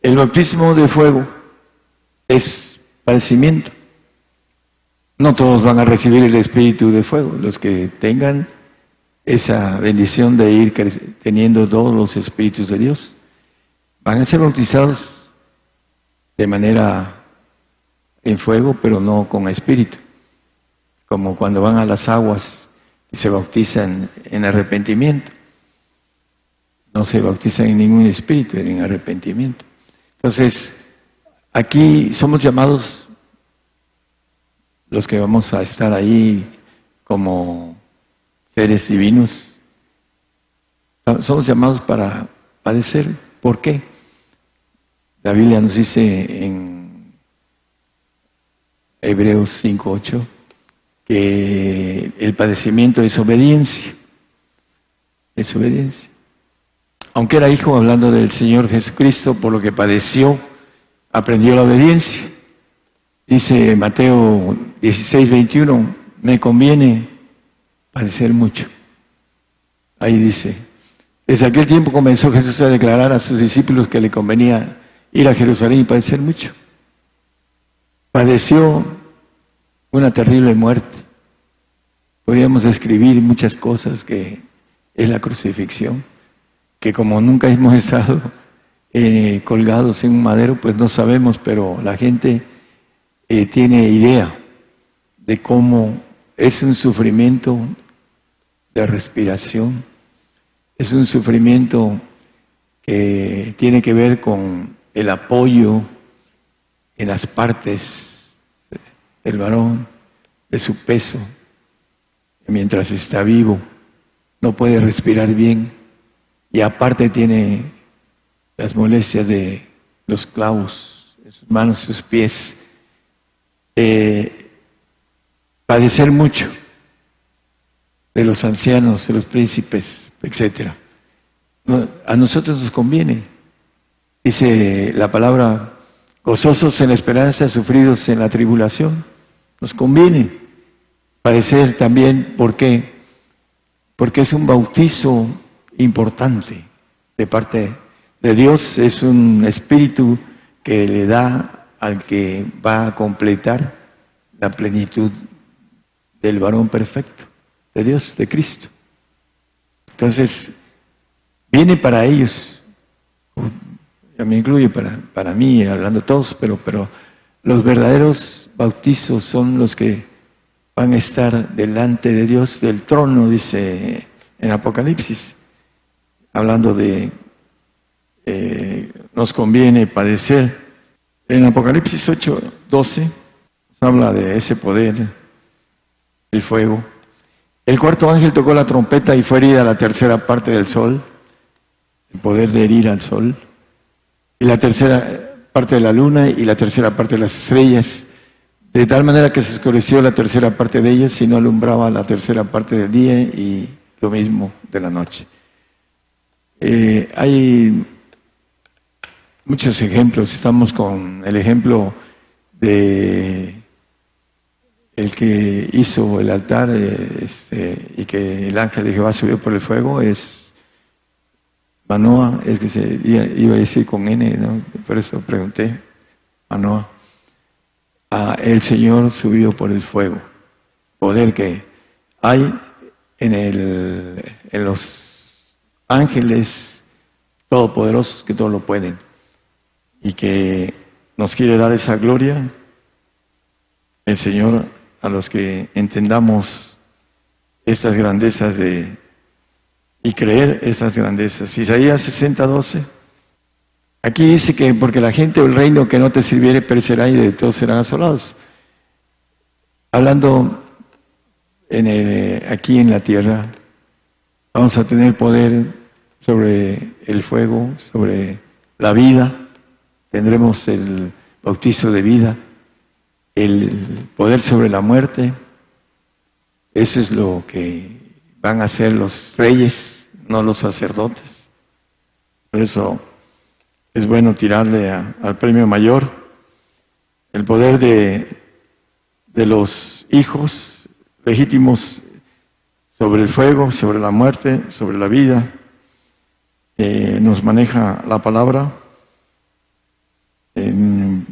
El bautismo de fuego es padecimiento. No todos van a recibir el espíritu de fuego. Los que tengan esa bendición de ir teniendo todos los espíritus de Dios van a ser bautizados de manera en fuego, pero no con espíritu. Como cuando van a las aguas y se bautizan en arrepentimiento. No se bautizan en ningún espíritu, en arrepentimiento. Entonces, Aquí somos llamados los que vamos a estar ahí como seres divinos Somos llamados para padecer. ¿Por qué? La Biblia nos dice en Hebreos 5.8 que el padecimiento es obediencia. Es obediencia. Aunque era hijo, hablando del Señor Jesucristo, por lo que padeció, aprendió la obediencia. Dice Mateo 16.21, me conviene padecer mucho. Ahí dice, desde aquel tiempo comenzó Jesús a declarar a sus discípulos que le convenía ir a Jerusalén y padecer mucho. Padeció una terrible muerte. Podríamos describir muchas cosas que es la crucifixión, que como nunca hemos estado eh, colgados en un madero, pues no sabemos, pero la gente eh, tiene idea de cómo es un sufrimiento de respiración, es un sufrimiento que tiene que ver con el apoyo en las partes del varón, de su peso, mientras está vivo, no puede respirar bien y aparte tiene las molestias de los clavos en sus manos, sus pies, eh, padecer mucho de los ancianos, de los príncipes, etcétera. a nosotros nos conviene, dice la palabra, gozosos en la esperanza, sufridos en la tribulación, nos conviene padecer también, ¿por qué? Porque es un bautizo importante de parte de Dios, es un espíritu que le da al que va a completar la plenitud del varón perfecto, de Dios, de Cristo. Entonces, viene para ellos, ya me incluye para, para mí, hablando todos, pero, pero los verdaderos bautizos son los que van a estar delante de Dios del trono, dice en Apocalipsis, hablando de eh, nos conviene padecer. En Apocalipsis 8, 12 habla de ese poder, el fuego. El cuarto ángel tocó la trompeta y fue herida la tercera parte del sol, el poder de herir al sol, y la tercera parte de la luna y la tercera parte de las estrellas, de tal manera que se oscureció la tercera parte de ellos y no alumbraba la tercera parte del día y lo mismo de la noche. Eh, hay muchos ejemplos. Estamos con el ejemplo de el que hizo el altar eh, este, y que el ángel de Jehová subió por el fuego es Manoa, es que se iba a decir con N, por eso pregunté, Manoa. Ah, el Señor subió por el fuego, poder que hay en, el, en los ángeles todopoderosos que todo lo pueden y que nos quiere dar esa gloria, el Señor, a los que entendamos estas grandezas de y creer esas grandezas. Isaías 60, 12. Aquí dice que porque la gente o el reino que no te sirviere perecerá y de todos serán asolados. Hablando en aquí en la tierra, vamos a tener poder sobre el fuego, sobre la vida, tendremos el bautizo de vida, el poder sobre la muerte. Eso es lo que van a hacer los reyes, no los sacerdotes. Por eso es bueno tirarle al premio mayor el poder de, de los hijos legítimos sobre el fuego, sobre la muerte, sobre la vida. Eh, nos maneja la palabra en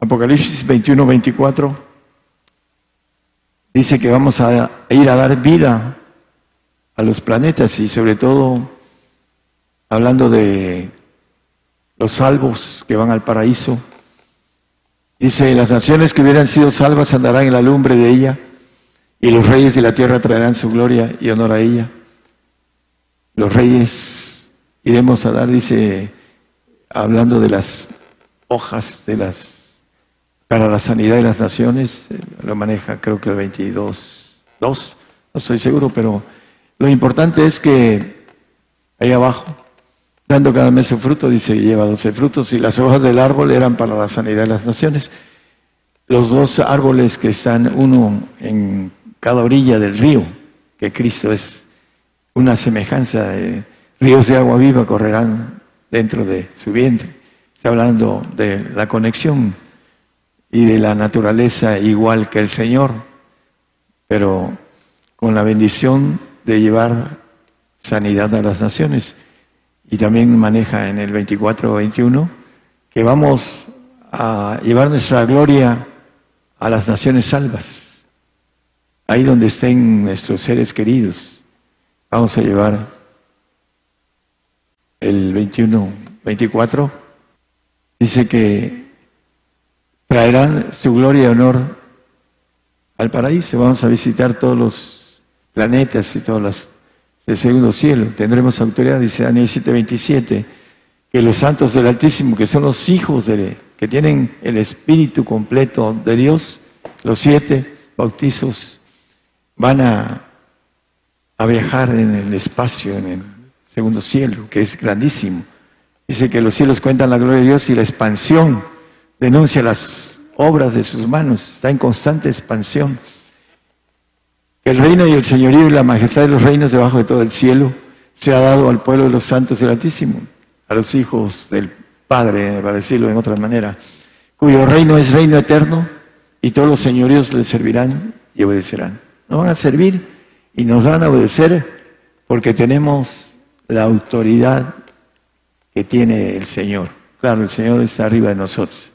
Apocalipsis 21, 24, dice que vamos a ir a dar vida a los planetas y sobre todo hablando de los salvos que van al paraíso. Dice, las naciones que hubieran sido salvas andarán en la lumbre de ella y los reyes de la tierra traerán su gloria y honor a ella. Los reyes iremos a dar, dice, hablando de las hojas de las para la sanidad de las naciones, eh, lo maneja creo que el 22, 2, no estoy seguro, pero lo importante es que ahí abajo, dando cada mes su fruto, dice, lleva doce frutos, y las hojas del árbol eran para la sanidad de las naciones. Los dos árboles que están uno en cada orilla del río, que Cristo es una semejanza, de ríos de agua viva correrán dentro de su vientre. Está hablando de la conexión y de la naturaleza igual que el Señor, pero con la bendición de llevar sanidad a las naciones. Y también maneja en el 24-21 que vamos a llevar nuestra gloria a las naciones salvas, ahí donde estén nuestros seres queridos. Vamos a llevar el 21, 24. Dice que traerán su gloria y honor al paraíso. Vamos a visitar todos los planetas y todas las del segundo cielo. Tendremos autoridad, dice Daniel 7:27, que los santos del Altísimo, que son los hijos de, que tienen el espíritu completo de Dios, los siete bautizos, van a, a viajar en el espacio, en el segundo cielo, que es grandísimo. Dice que los cielos cuentan la gloria de Dios y la expansión denuncia las obras de sus manos, está en constante expansión. El reino y el señorío y la majestad de los reinos debajo de todo el cielo se ha dado al pueblo de los santos del Altísimo, a los hijos del Padre, para decirlo en otra manera, cuyo reino es reino eterno y todos los señoríos le servirán y obedecerán. Nos van a servir y nos van a obedecer porque tenemos la autoridad que tiene el Señor. Claro, el Señor está arriba de nosotros.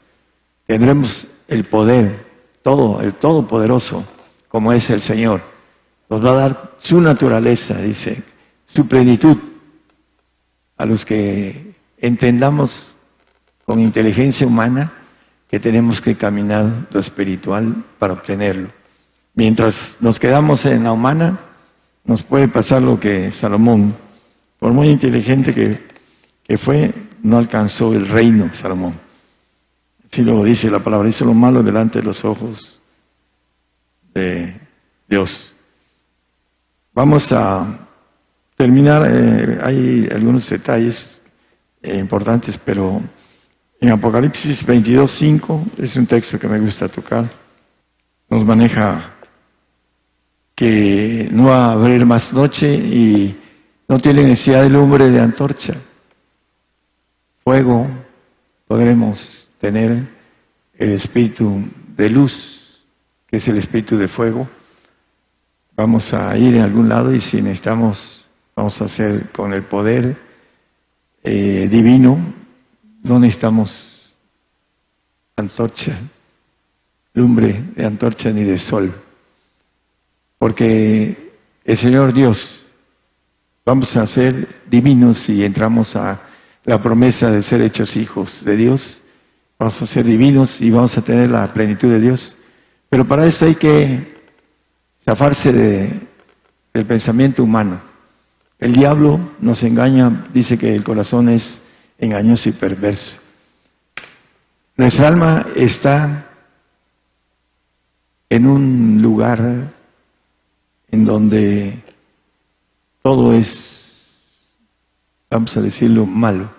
Tendremos el poder, todo, el todopoderoso, como es el Señor nos va a dar su naturaleza, dice, su plenitud, a los que entendamos con inteligencia humana que tenemos que caminar lo espiritual para obtenerlo. Mientras nos quedamos en la humana, nos puede pasar lo que Salomón, por muy inteligente que, que fue, no alcanzó el reino Salomón. Así lo dice la palabra, hizo lo malo delante de los ojos de Dios. Vamos a terminar, eh, hay algunos detalles eh, importantes, pero en Apocalipsis 22, 5, es un texto que me gusta tocar, nos maneja que no va a haber más noche y no tiene necesidad de lumbre de antorcha. Fuego, podremos tener el espíritu de luz, que es el espíritu de fuego. Vamos a ir en algún lado y si necesitamos, vamos a hacer con el poder eh, divino, no necesitamos antorcha, lumbre de antorcha ni de sol, porque el Señor Dios, vamos a ser divinos y entramos a la promesa de ser hechos hijos de Dios, vamos a ser divinos y vamos a tener la plenitud de Dios, pero para eso hay que zafarse de, del pensamiento humano. El diablo nos engaña, dice que el corazón es engañoso y perverso. Nuestra alma está en un lugar en donde todo es, vamos a decirlo, malo.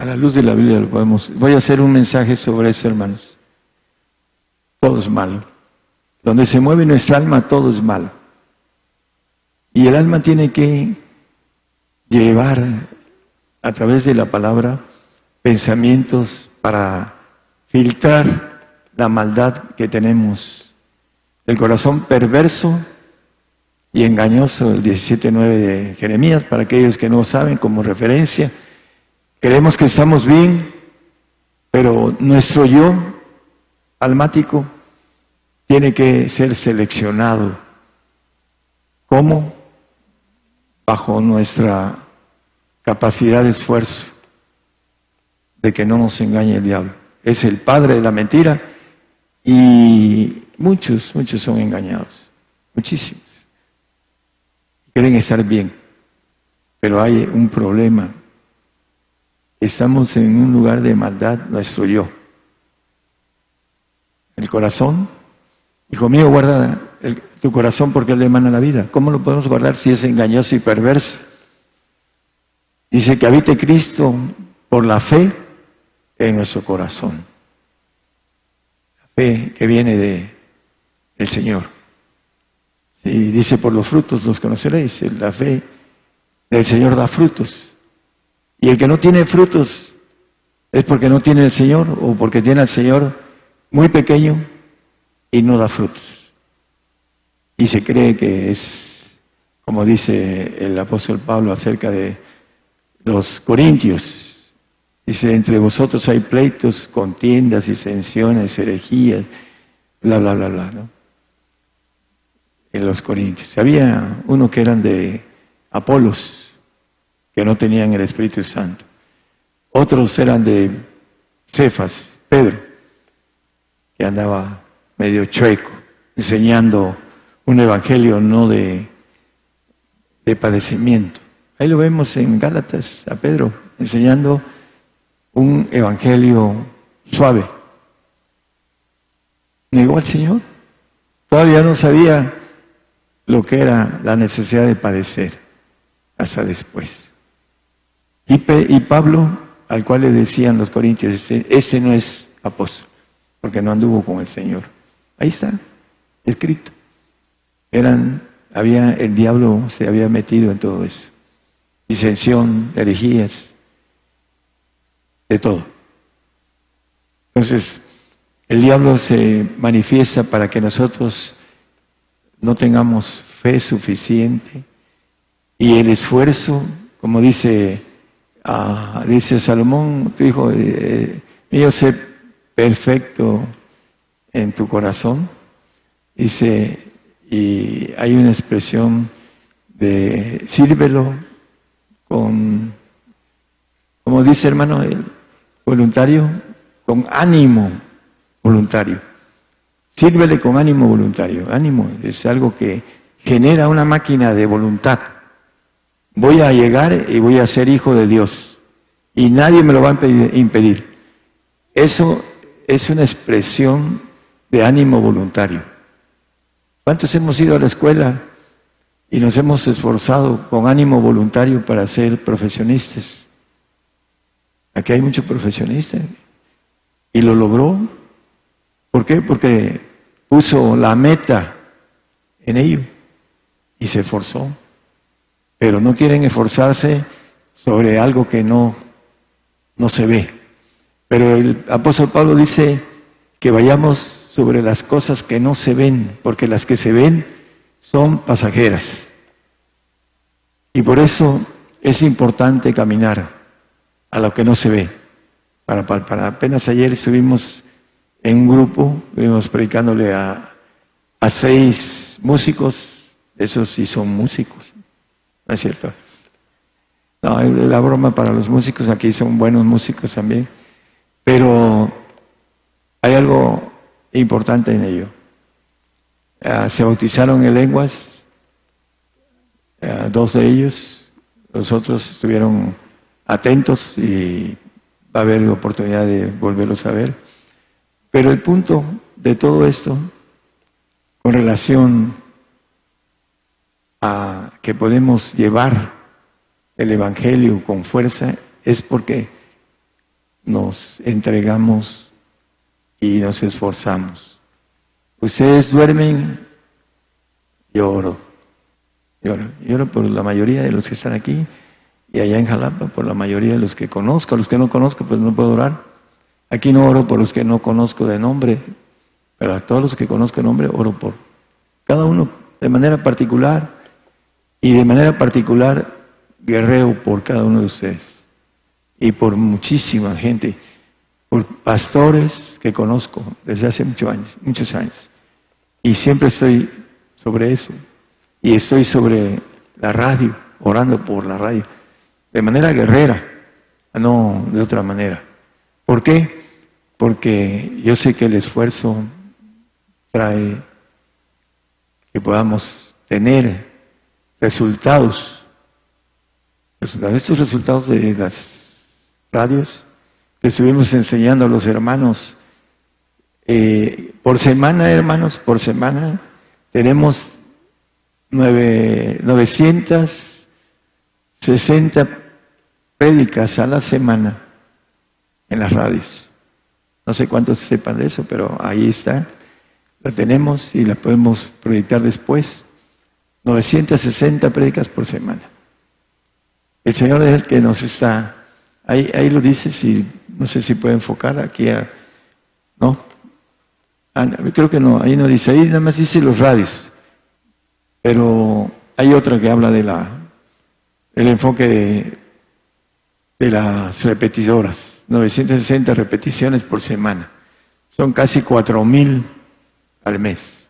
A la luz de la Biblia lo podemos. Voy a hacer un mensaje sobre eso, hermanos. Todo es malo. Donde se mueve nuestra alma, todo es malo. Y el alma tiene que llevar a través de la palabra pensamientos para filtrar la maldad que tenemos. El corazón perverso y engañoso, el 17.9 de Jeremías, para aquellos que no saben como referencia. Creemos que estamos bien, pero nuestro yo almático tiene que ser seleccionado. ¿Cómo? Bajo nuestra capacidad de esfuerzo, de que no nos engañe el diablo. Es el padre de la mentira y muchos, muchos son engañados, muchísimos. Quieren estar bien, pero hay un problema. Estamos en un lugar de maldad, nuestro yo. El corazón Hijo mío, guarda tu corazón porque le emana la vida. ¿Cómo lo podemos guardar si es engañoso y perverso? Dice que habite Cristo por la fe en nuestro corazón. La fe que viene de el Señor. Sí, dice, por los frutos los conoceréis. La fe del Señor da frutos. Y el que no tiene frutos es porque no tiene el Señor o porque tiene al Señor muy pequeño y no da frutos. Y se cree que es, como dice el apóstol Pablo acerca de los corintios, dice, entre vosotros hay pleitos, contiendas, disensiones, herejías, bla, bla, bla, bla, ¿no? En los corintios. Había uno que eran de Apolos, que no tenían el Espíritu Santo. Otros eran de Cefas, Pedro, que andaba medio chueco, enseñando un evangelio no de, de padecimiento. Ahí lo vemos en Gálatas, a Pedro, enseñando un evangelio suave. Negó al Señor. Todavía no sabía lo que era la necesidad de padecer hasta después. Y, Pablo, al cual le decían los corintios, este no es apóstol, porque no anduvo con el Señor. Ahí está, escrito. Eran, había, el diablo se había metido en todo eso. Disensión, herejías, de todo. Entonces, el diablo se manifiesta para que nosotros no tengamos fe suficiente y el esfuerzo, como dice, uh, dice Salomón, tu hijo, eh, mío sé perfecto en tu corazón, dice, y hay una expresión de sírvelo con, como dice hermano, voluntario, con ánimo voluntario. Sírvele con ánimo voluntario. Ánimo es algo que genera una máquina de voluntad. Voy a llegar y voy a ser hijo de Dios. Y nadie me lo va a impedir. Eso es una expresión de ánimo voluntario. ¿Cuántos hemos ido a la escuela y nos hemos esforzado con ánimo voluntario para ser profesionistas? Aquí hay muchos profesionistas. Y lo logró. ¿Por qué? Porque puso la meta en ello y se esforzó. Pero no quieren esforzarse sobre algo que no, no se ve. Pero el apóstol Pablo dice que vayamos sobre las cosas que no se ven, porque las que se ven son pasajeras. Y por eso es importante caminar a lo que no se ve. Para, apenas ayer estuvimos en un grupo, estuvimos predicándole a, a seis músicos, esos sí son músicos, ¿no es cierto? No, la broma para los músicos, aquí son buenos músicos también, pero hay algo importante en ello. Ah, se bautizaron en lenguas, ah, dos de ellos, los otros estuvieron atentos y va a haber oportunidad de volverlos a ver. Pero el punto de todo esto, con relación a que podemos llevar el Evangelio con fuerza, es porque nos entregamos y nos esforzamos. Ustedes duermen, lloro, lloro, lloro por la mayoría de los que están aquí y allá en Jalapa, por la mayoría de los que conozco, los que no conozco, pues no puedo orar. Aquí no oro por los que no conozco de nombre, pero a todos los que conozco de nombre oro por cada uno de manera particular y de manera particular guerreo por cada uno de ustedes y por muchísima gente, por pastores que conozco desde hace muchos años, muchos años. Y siempre estoy sobre eso. Y estoy sobre la radio, orando por la radio, de manera guerrera, no de otra manera. ¿Por qué? porque yo sé que el esfuerzo trae que podamos tener resultados. Estos resultados de las radios que estuvimos enseñando a los hermanos, eh, por semana, hermanos, por semana, tenemos nueve, 960 prédicas a la semana en las radios. No sé cuántos sepan de eso, pero ahí está. La tenemos y la podemos proyectar después. 960 prédicas por semana. El Señor es el que nos está, ahí, ahí lo dice, si, no sé si puede enfocar aquí a, no, ah, creo que no, ahí no dice, ahí nada más dice los radios, pero hay otra que habla de la, el enfoque de, de las repetidoras, 960 repeticiones por semana, son casi 4.000 al mes,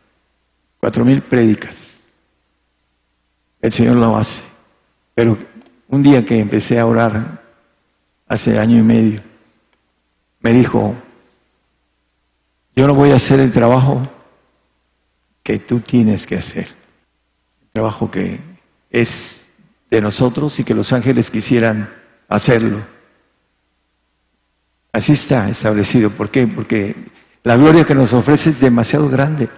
4.000 prédicas. El Señor lo hace, pero un día que empecé a orar, hace año y medio, me dijo, yo no voy a hacer el trabajo que tú tienes que hacer, el trabajo que es de nosotros y que los ángeles quisieran hacerlo. Así está establecido. ¿Por qué? Porque la gloria que nos ofrece es demasiado grande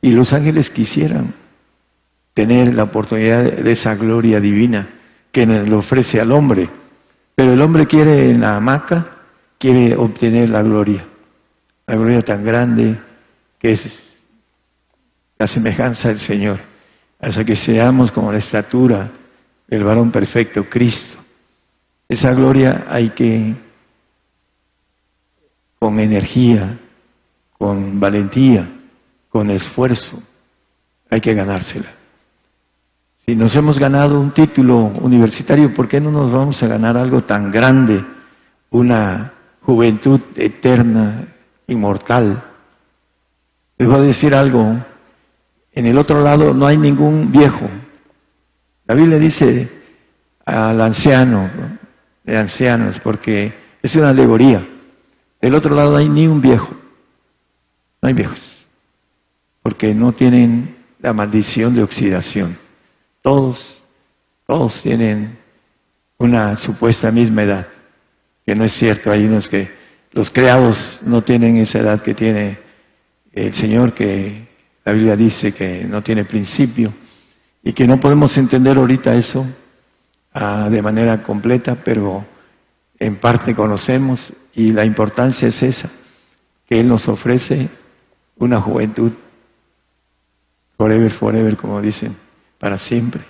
y los ángeles quisieran tener la oportunidad de esa gloria divina que le ofrece al hombre. Pero el hombre quiere en la hamaca, quiere obtener la gloria, la gloria tan grande que es la semejanza del Señor, hasta que seamos como la estatura del varón perfecto, Cristo. Esa gloria hay que, con energía, con valentía, con esfuerzo, hay que ganársela. Si nos hemos ganado un título universitario, ¿por qué no nos vamos a ganar algo tan grande? Una juventud eterna, inmortal. Les voy a decir algo. En el otro lado no hay ningún viejo. La Biblia dice al anciano, de ancianos, porque es una alegoría. Del otro lado no hay ni un viejo. No hay viejos. Porque no tienen la maldición de oxidación. Todos, todos tienen una supuesta misma edad, que no es cierto. Hay unos que los creados no tienen esa edad que tiene el Señor, que la Biblia dice que no tiene principio y que no podemos entender ahorita eso ah, de manera completa, pero en parte conocemos y la importancia es esa, que Él nos ofrece una juventud forever, forever, como dicen para siempre.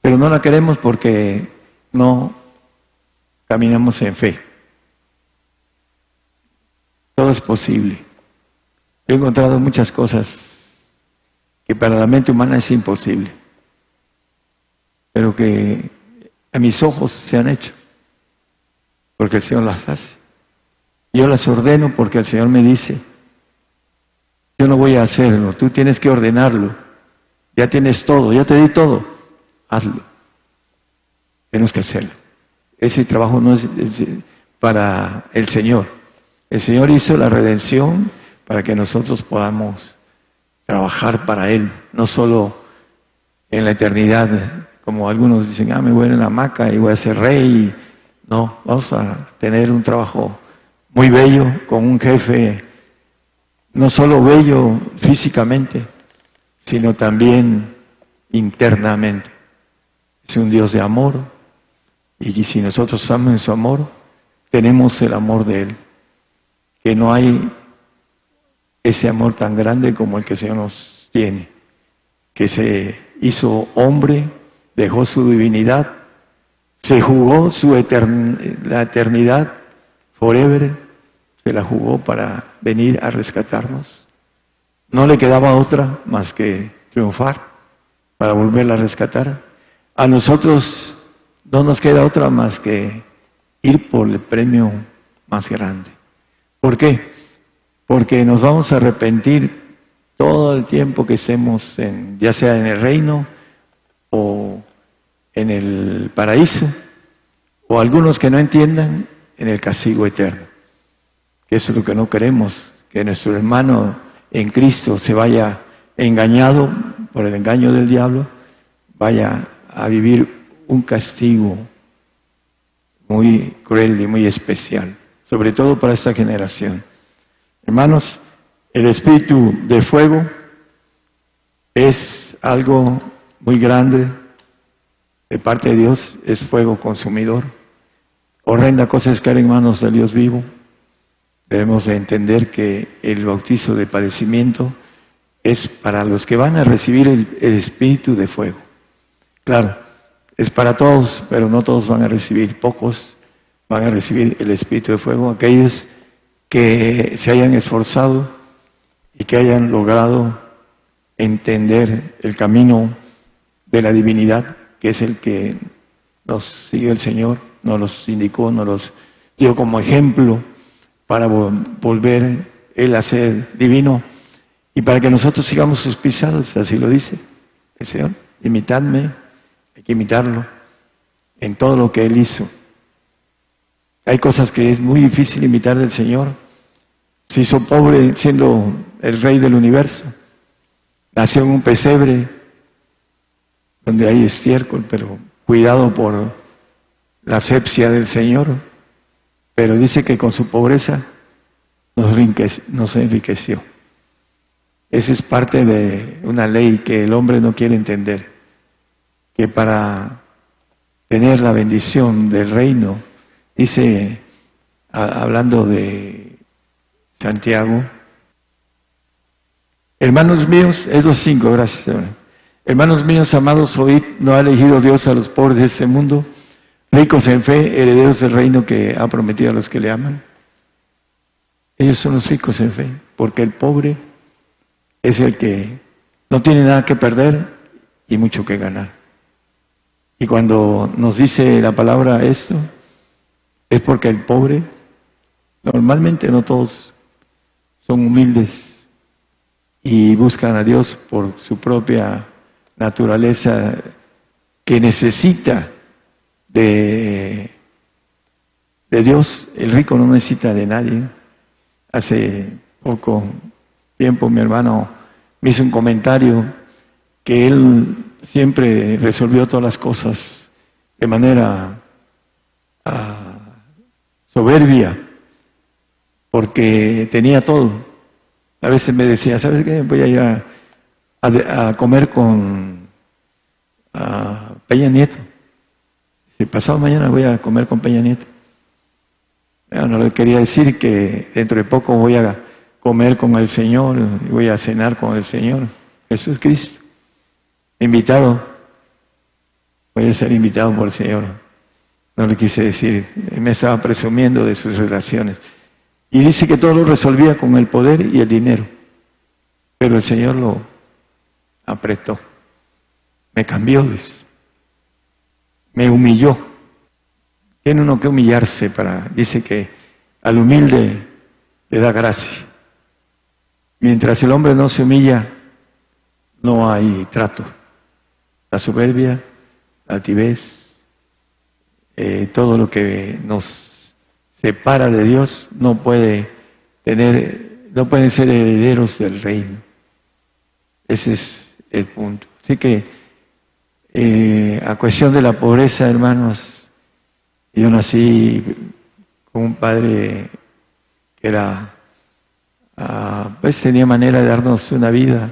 Pero no la queremos porque no caminamos en fe. Todo es posible. He encontrado muchas cosas que para la mente humana es imposible, pero que a mis ojos se han hecho, porque el Señor las hace. Yo las ordeno porque el Señor me dice, yo no voy a hacerlo, tú tienes que ordenarlo. Ya tienes todo, ya te di todo. Hazlo. Tenemos que hacerlo. Ese trabajo no es para el Señor. El Señor hizo la redención para que nosotros podamos trabajar para Él, no solo en la eternidad, como algunos dicen, ah, me voy en la hamaca y voy a ser rey. No, vamos a tener un trabajo muy bello con un jefe, no solo bello físicamente, sino también internamente. Es un Dios de amor y si nosotros estamos en su amor, tenemos el amor de Él. Que no hay ese amor tan grande como el que el Señor nos tiene, que se hizo hombre, dejó su divinidad, se jugó su la eternidad, forever, se la jugó para venir a rescatarnos. No le quedaba otra más que triunfar para volverla a rescatar. A nosotros no nos queda otra más que ir por el premio más grande. ¿Por qué? Porque nos vamos a arrepentir todo el tiempo que estemos en, ya sea en el reino o en el paraíso, o algunos que no entiendan en el castigo eterno. Eso es lo que no queremos, que nuestro hermano en Cristo se vaya engañado por el engaño del diablo, vaya a vivir un castigo muy cruel y muy especial, sobre todo para esta generación. Hermanos, el espíritu de fuego es algo muy grande de parte de Dios, es fuego consumidor. Horrenda cosa es caer en manos del Dios vivo. Debemos de entender que el bautizo de padecimiento es para los que van a recibir el, el espíritu de fuego. Claro, es para todos, pero no todos van a recibir, pocos van a recibir el espíritu de fuego, aquellos que se hayan esforzado y que hayan logrado entender el camino de la divinidad, que es el que nos sigue el Señor, nos los indicó, nos los dio como ejemplo para volver Él a ser divino y para que nosotros sigamos sus pisadas, así lo dice el Señor, imitadme, hay que imitarlo en todo lo que Él hizo. Hay cosas que es muy difícil imitar del Señor. Se hizo pobre siendo el rey del universo. Nació en un pesebre donde hay estiércol, pero cuidado por la asepsia del Señor. Pero dice que con su pobreza nos enriqueció. Esa es parte de una ley que el hombre no quiere entender, que para tener la bendición del reino Dice, hablando de Santiago, hermanos míos, es los cinco, gracias. Hermanos míos, amados, oíd, no ha elegido Dios a los pobres de este mundo, ricos en fe, herederos del reino que ha prometido a los que le aman. Ellos son los ricos en fe, porque el pobre es el que no tiene nada que perder y mucho que ganar. Y cuando nos dice la palabra esto, es porque el pobre, normalmente no todos son humildes y buscan a Dios por su propia naturaleza que necesita de, de Dios. El rico no necesita de nadie. Hace poco tiempo mi hermano me hizo un comentario que él siempre resolvió todas las cosas de manera ah, soberbia, porque tenía todo. A veces me decía, ¿sabes qué? Voy a ir a, comer con Peña Nieto. Si pasado mañana voy a comer con Peña Nieto. no le quería decir que dentro de poco voy a comer con el Señor voy a cenar con el Señor. Jesús Cristo. Invitado. Voy a ser invitado por el Señor. No le quise decir, me estaba presumiendo de sus relaciones. Y dice que todo lo resolvía con el poder y el dinero. Pero el Señor lo apretó. Me cambió, dice. Me humilló. Tiene uno que humillarse para, dice que al humilde le da gracia. Mientras el hombre no se humilla, no hay trato. La soberbia, la altivez, eh, todo lo que nos separa de Dios no puede tener, no pueden ser herederos del reino. Ese es el punto. Así que eh, a cuestión de la pobreza, hermanos, yo nací con un padre que era, ah, pues tenía manera de darnos una vida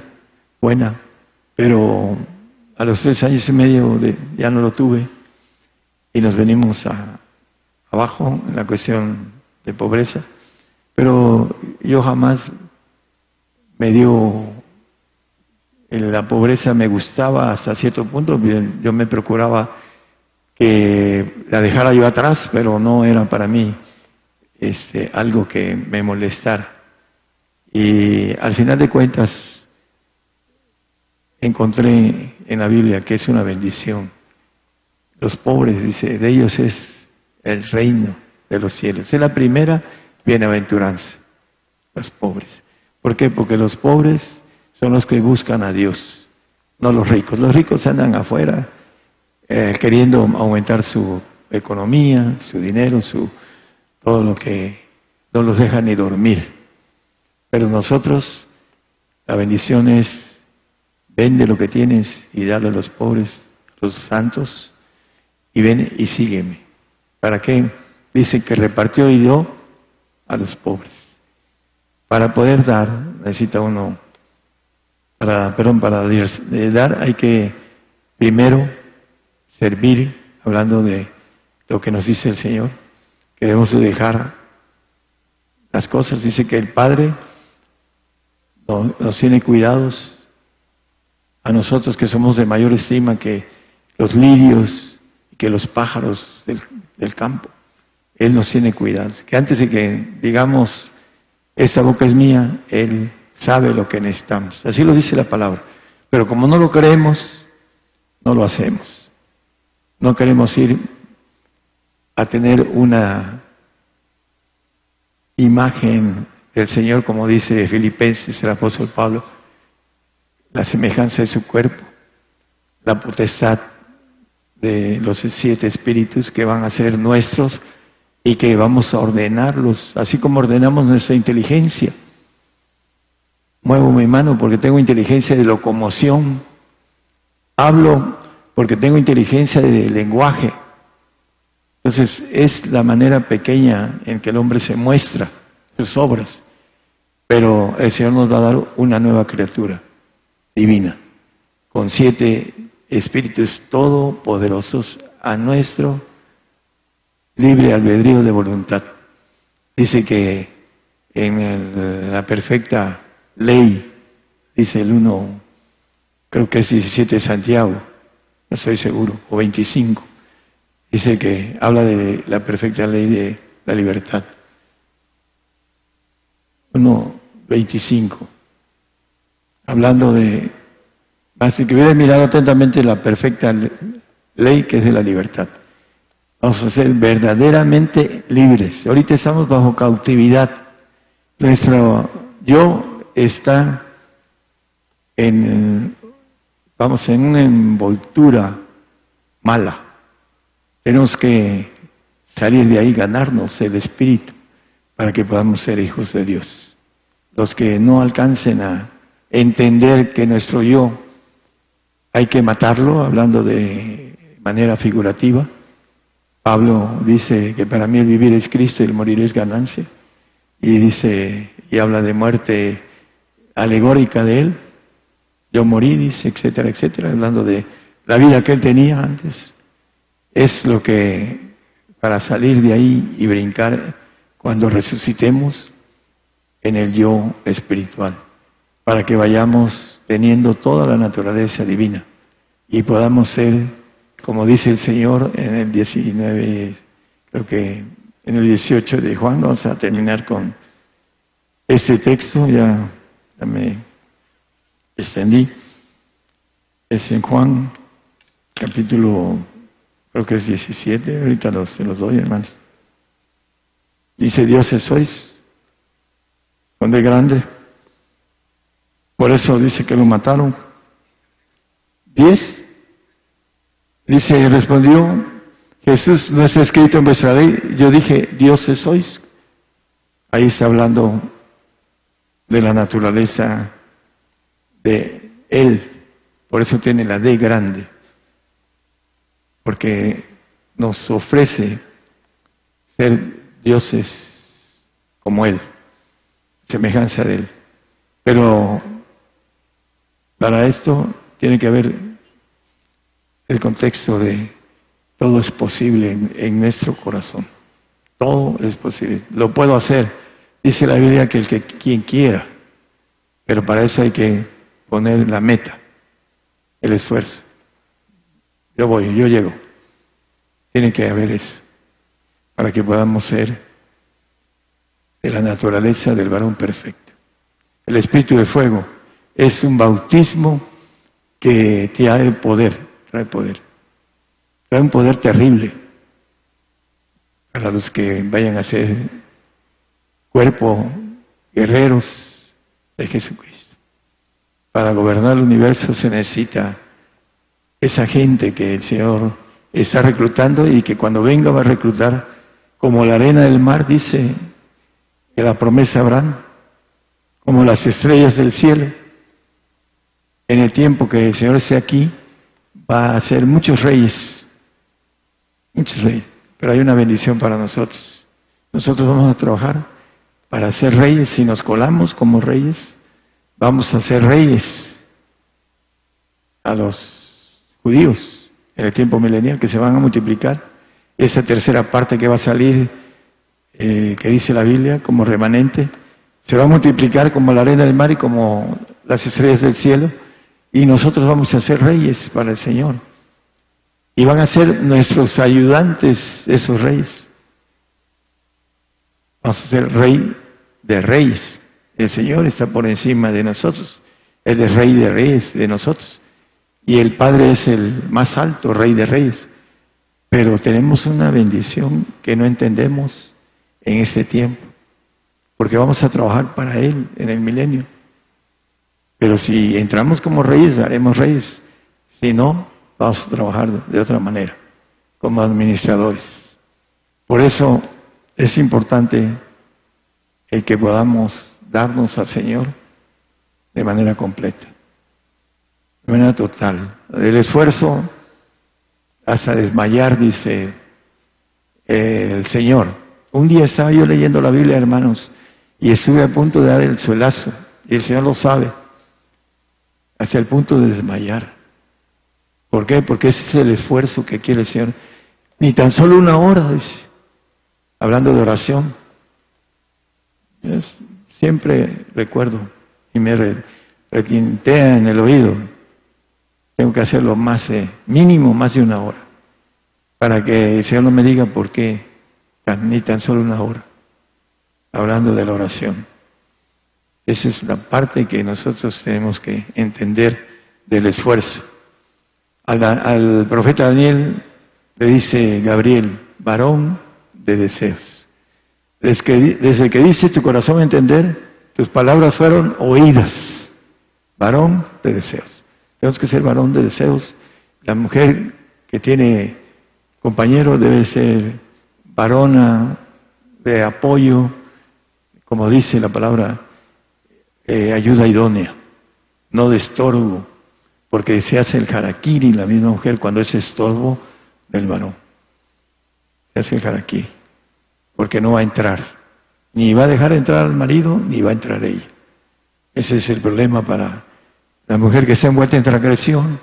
buena, pero a los tres años y medio ya no lo tuve y nos venimos abajo en la cuestión de pobreza. Pero yo jamás me dio, la pobreza me gustaba hasta cierto punto, yo me procuraba que la dejara yo atrás, pero no era para mí este, algo que me molestara. Y al final de cuentas encontré en la Biblia que es una bendición los pobres, dice, de ellos es el reino de los cielos. Es la primera bienaventuranza, los pobres. ¿Por qué? Porque los pobres son los que buscan a Dios, no los ricos. Los ricos andan afuera eh, queriendo aumentar su economía, su dinero, su todo lo que no los deja ni dormir. Pero nosotros, la bendición es, vende lo que tienes y dale a los pobres, los santos, y ven y sígueme. ¿Para qué? Dice que repartió y dio a los pobres. Para poder dar, necesita uno, para, perdón, para dar hay que primero servir, hablando de lo que nos dice el Señor, que debemos de dejar las cosas. Dice que el Padre nos tiene cuidados a nosotros que somos de mayor estima que los lirios y que los pájaros del, del campo. Él nos tiene cuidados. Que antes de que digamos, esa boca es mía, Él sabe lo que necesitamos. Así lo dice la palabra. Pero como no lo creemos, no lo hacemos. No queremos ir a tener una imagen del Señor, como dice Filipenses, el apóstol Pablo, la semejanza de su cuerpo, la potestad de los siete espíritus que van a ser nuestros y que vamos a ordenarlos, así como ordenamos nuestra inteligencia. Muevo mi mano porque tengo inteligencia de locomoción. Hablo porque tengo inteligencia de lenguaje. Entonces es la manera pequeña en que el hombre se muestra sus obras. Pero el Señor nos va a dar una nueva criatura divina, con siete espíritus todopoderosos a nuestro libre albedrío de voluntad. Dice que en la perfecta ley, dice el 1, creo que es 17 de Santiago, no estoy seguro, o 25, dice que habla de la perfecta ley de la libertad. 1, 25, hablando de, así que hubiera mirado atentamente la perfecta ley que es de la libertad. Vamos a ser verdaderamente libres. Ahorita estamos bajo cautividad. Nuestro yo está en, vamos, en una envoltura mala. Tenemos que salir de ahí, ganarnos el espíritu para que podamos ser hijos de Dios. Los que no alcancen a entender que nuestro yo hay que matarlo, hablando de manera figurativa, Pablo dice que para mí el vivir es Cristo y el morir es ganancia. Y dice, y habla de muerte alegórica de él. Yo morí, etcétera, etcétera, hablando de la vida que él tenía antes. Es lo que, para salir de ahí y brincar cuando resucitemos en el yo espiritual, para que vayamos teniendo toda la naturaleza divina y podamos ser como dice el Señor en el 19, creo que en el 18 de Juan, vamos a terminar con este texto, ya, me extendí, es en Juan capítulo, creo que es 17, ahorita los, se los doy hermanos. Dice, dioses sois, son de grande, por eso dice que lo mataron. Diez Dice, respondió, Jesús no está escrito en vuestra ley. Yo dije, dioses sois. Ahí está hablando de la naturaleza de Él. Por eso tiene la D grande. Porque nos ofrece ser dioses como Él, semejanza de Él. Pero para esto tiene que haber el contexto de todo es posible en, nuestro corazón. Todo es posible. Lo puedo hacer. Dice la Biblia que el que quien quiera. Pero para eso hay que poner la meta, el esfuerzo. Yo voy, yo llego. Tiene que haber eso. Para que podamos ser de la naturaleza del varón perfecto. El espíritu de fuego es un bautismo que el poder trae poder. Trae un poder terrible para los que vayan a ser cuerpo guerreros de Jesucristo. Para gobernar el universo se necesita esa gente que el Señor está reclutando y que cuando venga va a reclutar como la arena del mar, dice que la promesa Abraham, como las estrellas del cielo. En el tiempo que el Señor esté aquí, va a ser muchos reyes, muchos reyes, pero hay una bendición para nosotros. Nosotros vamos a trabajar para ser reyes, si nos colamos como reyes, vamos a ser reyes a los judíos en el tiempo milenial que se van a multiplicar. Esa tercera parte que va a salir eh, que dice la Biblia, como remanente, se va a multiplicar como la arena del mar y como las estrellas del cielo, y nosotros vamos a ser reyes para el Señor. Y van a ser nuestros ayudantes esos reyes. Vamos a ser rey de reyes. El Señor está por encima de nosotros. Él es rey de reyes de nosotros. Y el Padre es el más alto, rey de reyes. Pero tenemos una bendición que no entendemos en este tiempo. Porque vamos a trabajar para Él en el milenio. Pero si entramos como reyes, haremos reyes. Si no, vamos a trabajar de otra manera, como administradores. Por eso es importante el que podamos darnos al Señor de manera completa, de manera total. El esfuerzo hasta desmayar, dice el Señor. Un día estaba yo leyendo la Biblia, hermanos, y estuve a punto de dar el suelazo, y el Señor lo sabe, hasta el punto de desmayar. ¿Por qué? Porque ese es el esfuerzo que quiere el Señor. Ni tan solo una hora, dice, hablando de oración. siempre recuerdo y me retintea en el oído. Tengo que hacerlo más, de, mínimo más de una hora, para que el Señor no me diga por qué ni tan solo una hora, hablando de la oración. Esa es la parte que nosotros tenemos que entender del esfuerzo. Al, profeta Daniel le dice Gabriel, varón de deseos. Desde que, desde que dice tu corazón entender, tus palabras fueron oídas. Varón de deseos. Tenemos que ser varón de deseos. La mujer que tiene compañero debe ser varona de apoyo, como dice la palabra, eh, ayuda idónea, no de estorbo porque se hace el harakiri la misma mujer cuando es estorbo del varón. Se hace el harakiri, porque no va a entrar. Ni va a dejar entrar al marido, ni va a entrar ella. Ese es el problema para la mujer que está envuelta en transgresión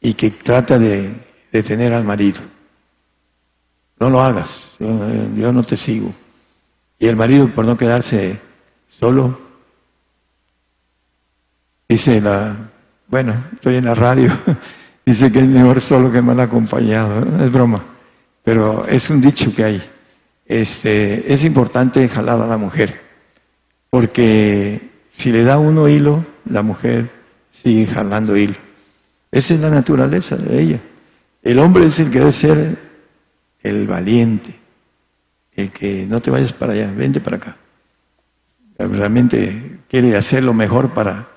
y que trata de detener al marido. No lo hagas, yo no te sigo. Y el marido, por no quedarse solo, dice la bueno, estoy en la radio, dice que es mejor solo que mal acompañado, es broma, pero es un dicho que hay. Este, es importante jalar a la mujer, porque si le da uno hilo, la mujer sigue jalando hilo. Esa es la naturaleza de ella. El hombre es el que debe ser el valiente, el que no te vayas para allá, vente para acá. Realmente quiere hacer lo mejor para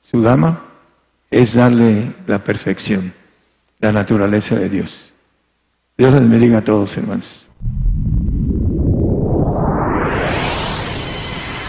su dama, es darle la perfección, la naturaleza de Dios. Dios les bendiga a todos, hermanos.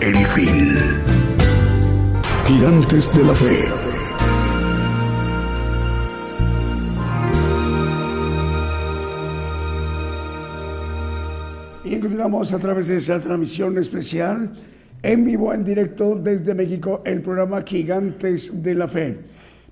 El fin. Gigantes de la Fe. Y encontramos a través de esa transmisión especial, en vivo, en directo desde México, el programa Gigantes de la Fe.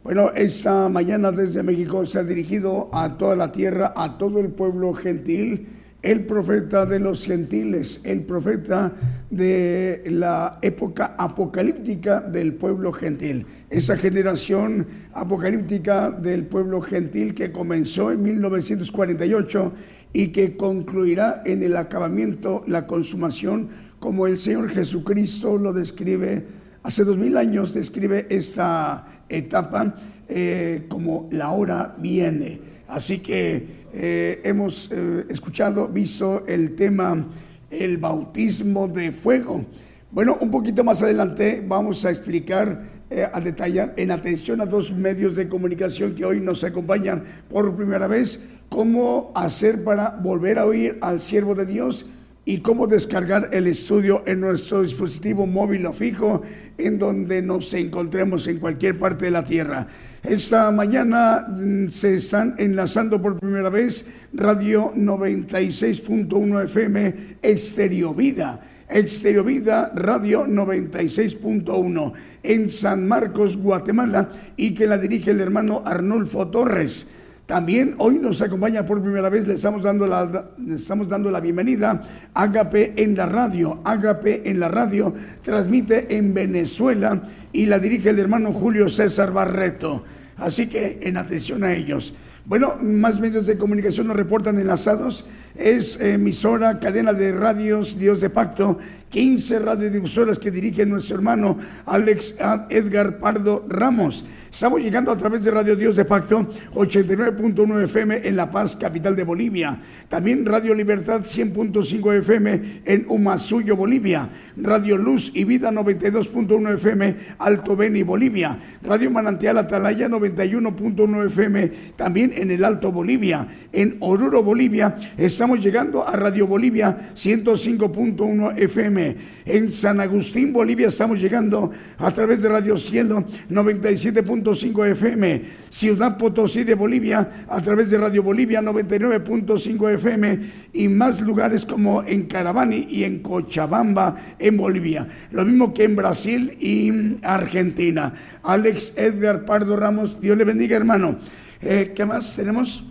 Bueno, esta mañana desde México se ha dirigido a toda la tierra, a todo el pueblo gentil el profeta de los gentiles, el profeta de la época apocalíptica del pueblo gentil. Esa generación apocalíptica del pueblo gentil que comenzó en 1948 y que concluirá en el acabamiento, la consumación como el Señor Jesucristo lo describe hace dos mil años, describe esta etapa eh, como la hora viene. Así que eh, hemos eh, escuchado, visto el tema, el bautismo de fuego. Bueno, un poquito más adelante vamos a explicar, a detallar en atención a dos medios de comunicación que hoy nos acompañan por primera vez, cómo hacer para volver a oír al siervo de Dios y cómo descargar el estudio en nuestro dispositivo móvil o fijo en donde nos encontremos en cualquier parte de la tierra. Esta mañana mm, se están enlazando por primera vez Radio 96.1 FM Estereo Vida. Estereo Vida Radio 96.1 en San Marcos, Guatemala y que la dirige el hermano Arnulfo Torres. También hoy nos acompaña por primera vez, le estamos dando la, estamos dando la bienvenida. Ágape en la radio, Ágape en la radio, transmite en Venezuela y la dirige el hermano Julio César Barreto. Así que en atención a ellos. Bueno, más medios de comunicación nos reportan enlazados. Es emisora, cadena de radios Dios de Pacto, 15 radiodifusoras que dirige nuestro hermano Alex Edgar Pardo Ramos. Estamos llegando a través de Radio Dios de Pacto, 89.1 FM en La Paz, capital de Bolivia. También Radio Libertad 100.5 FM en Humasuyo, Bolivia. Radio Luz y Vida 92.1 FM, Alto Beni, Bolivia. Radio Manantial Atalaya 91.1 FM, también en el Alto Bolivia. En Oruro, Bolivia, estamos llegando a Radio Bolivia 105.1 FM. En San Agustín, Bolivia, estamos llegando a través de Radio Cielo 97. 5 FM, Ciudad Potosí de Bolivia a través de Radio Bolivia 99.5 FM y más lugares como en Caravani y en Cochabamba en Bolivia. Lo mismo que en Brasil y Argentina. Alex Edgar Pardo Ramos, Dios le bendiga hermano. Eh, ¿Qué más tenemos?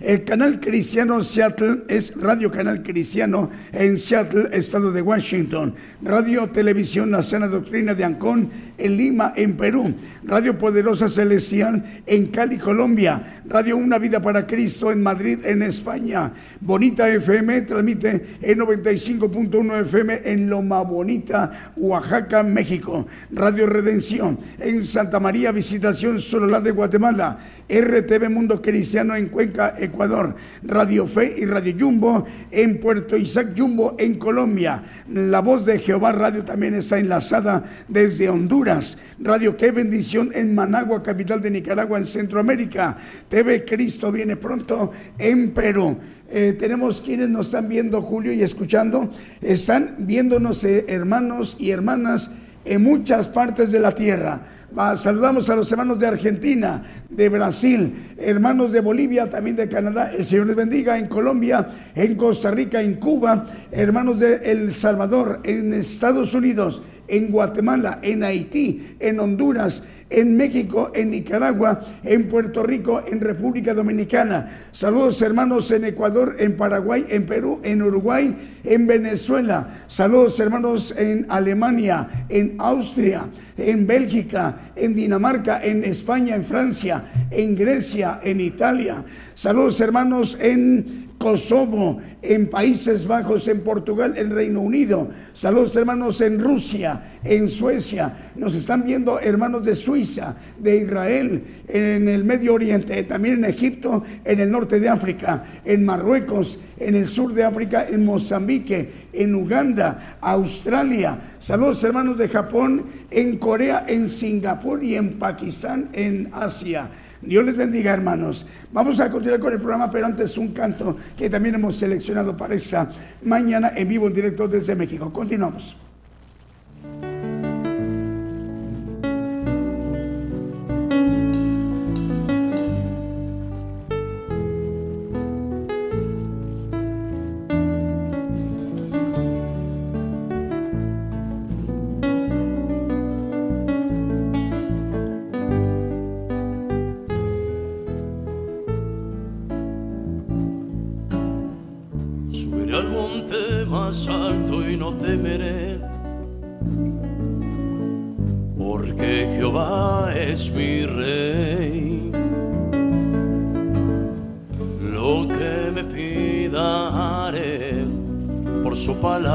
El canal cristiano Seattle es Radio Canal Cristiano en Seattle, estado de Washington. Radio Televisión Sana Doctrina de Ancón en Lima, en Perú. Radio Poderosa Celestial en Cali, Colombia. Radio Una Vida para Cristo en Madrid, en España. Bonita FM transmite en 95.1 FM en Loma Bonita, Oaxaca, México. Radio Redención en Santa María, Visitación Sololá de Guatemala. RTV Mundo Cristiano en Cuenca, Ecuador, Radio Fe y Radio Jumbo en Puerto Isaac Jumbo en Colombia. La voz de Jehová Radio también está enlazada desde Honduras. Radio Qué Bendición en Managua, capital de Nicaragua, en Centroamérica. TV Cristo viene pronto en Perú. Eh, tenemos quienes nos están viendo, Julio, y escuchando. Están viéndonos eh, hermanos y hermanas en muchas partes de la tierra saludamos a los hermanos de Argentina, de Brasil, hermanos de Bolivia, también de Canadá. El Señor les bendiga en Colombia, en Costa Rica, en Cuba, hermanos de El Salvador, en Estados Unidos, en Guatemala, en Haití, en Honduras, en México, en Nicaragua, en Puerto Rico, en República Dominicana. Saludos hermanos en Ecuador, en Paraguay, en Perú, en Uruguay, en Venezuela. Saludos hermanos en Alemania, en Austria, en Bélgica, en Dinamarca, en España, en Francia, en Grecia, en Italia. Saludos hermanos en Kosovo, en Países Bajos, en Portugal, en Reino Unido. Saludos hermanos en Rusia, en Suecia. Nos están viendo hermanos de Suiza, de Israel, en el Medio Oriente, también en Egipto, en el norte de África, en Marruecos, en el sur de África, en Mozambique, en Uganda, Australia. Saludos hermanos de Japón, en Corea, en Singapur y en Pakistán, en Asia. Dios les bendiga, hermanos. Vamos a continuar con el programa, pero antes un canto que también hemos seleccionado para esta mañana en vivo, en directo desde México. Continuamos.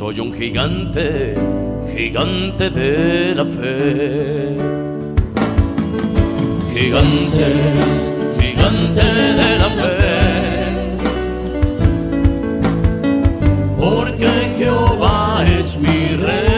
Soy un gigante, gigante de la fe. Gigante, gigante de la fe. Porque Jehová es mi rey.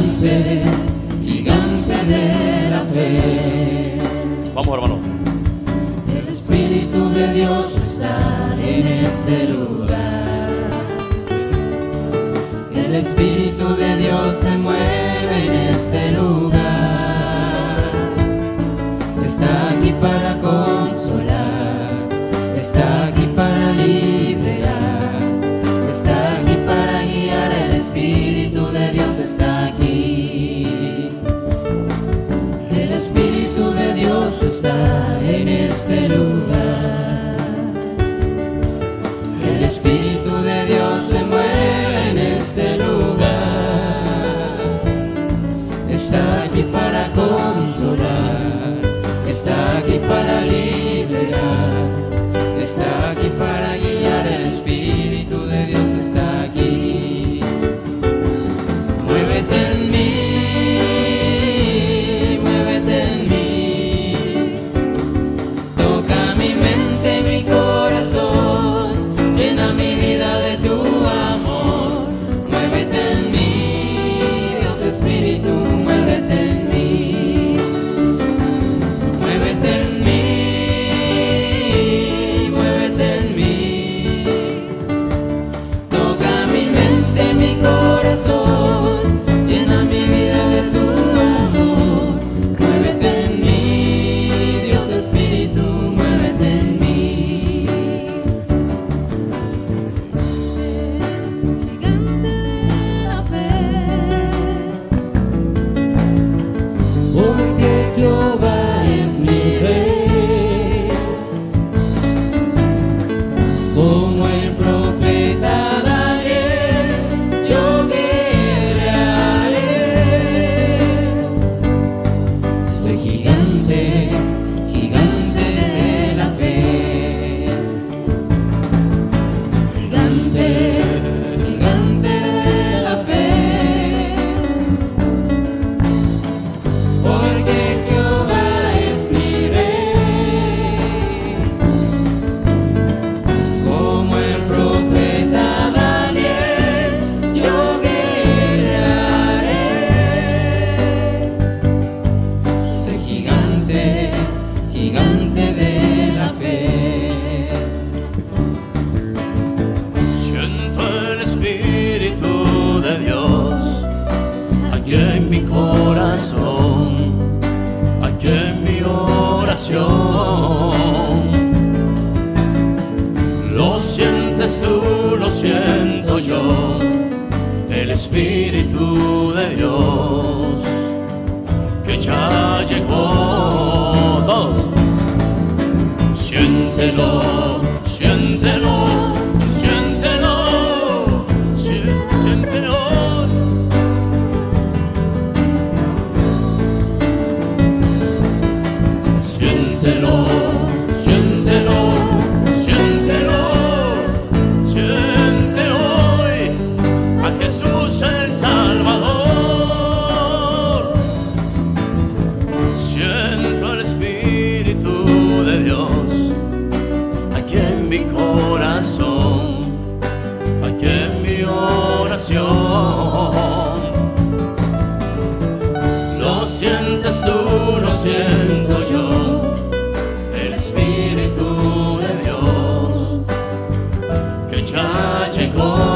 gigante, gigante de la fe. Vamos, hermano. El Espíritu de Dios está en este lugar. El Espíritu para liberar. No sientes tú, no siento yo, el Espíritu de Dios que ya llegó.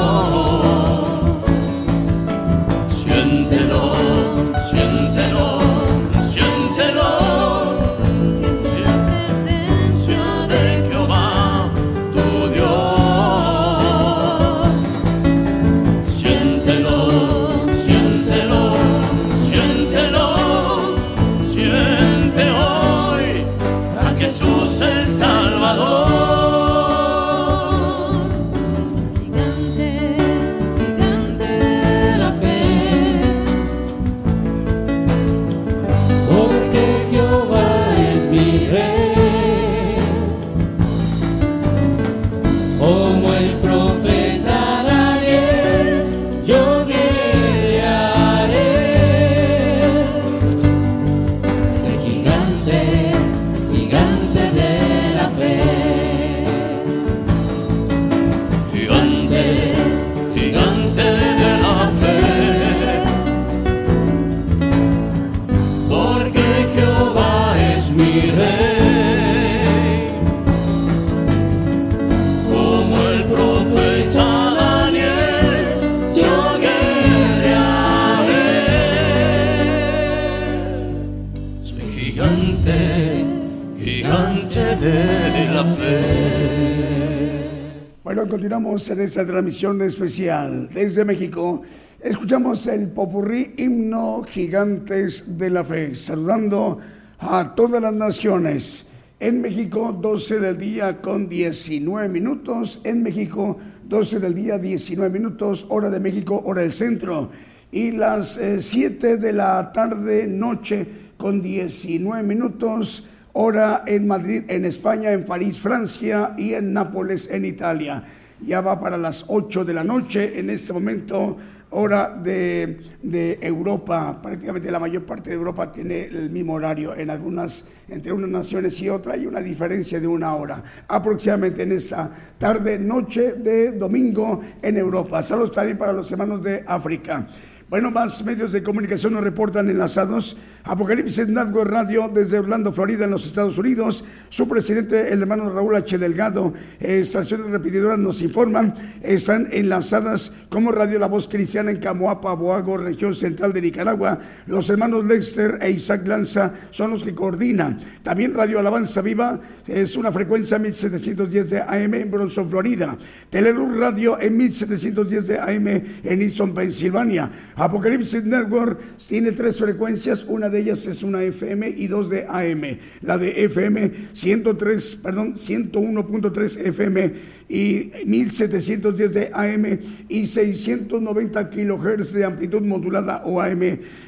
Continuamos en esta transmisión especial desde México. Escuchamos el popurrí himno Gigantes de la Fe, saludando a todas las naciones. En México, 12 del día con 19 minutos. En México, 12 del día, 19 minutos. Hora de México, hora del centro. Y las eh, 7 de la tarde, noche, con 19 minutos. Hora en Madrid, en España, en París, Francia y en Nápoles, en Italia. Ya va para las 8 de la noche en este momento, hora de, Europa. Prácticamente la mayor parte de Europa tiene el mismo horario. En algunas, entre unas naciones y otras, hay una diferencia de una hora. Aproximadamente en esta tarde, noche de domingo en Europa. Saludos también para los hermanos de África. Bueno, más medios de comunicación nos reportan enlazados. Apocalipsis Network Radio desde Orlando, Florida, en los Estados Unidos. Su presidente, el hermano Raúl H. Delgado, eh, estaciones repetidoras nos informan, están enlazadas como Radio La Voz Cristiana en Camoapa, Boago, región central de Nicaragua. Los hermanos Lexter e Isaac Lanza son los que coordinan. También Radio Alabanza Viva es una frecuencia 1710 de AM en Bronson, Florida. Teleluz Radio en 1710 de AM en Easton, Pensilvania. Apocalipsis Network tiene tres frecuencias, una de ellas es una FM y dos de AM. La de FM 103, perdón, 101.3 FM y 1710 de AM y 690 kilohertz de amplitud modulada o AM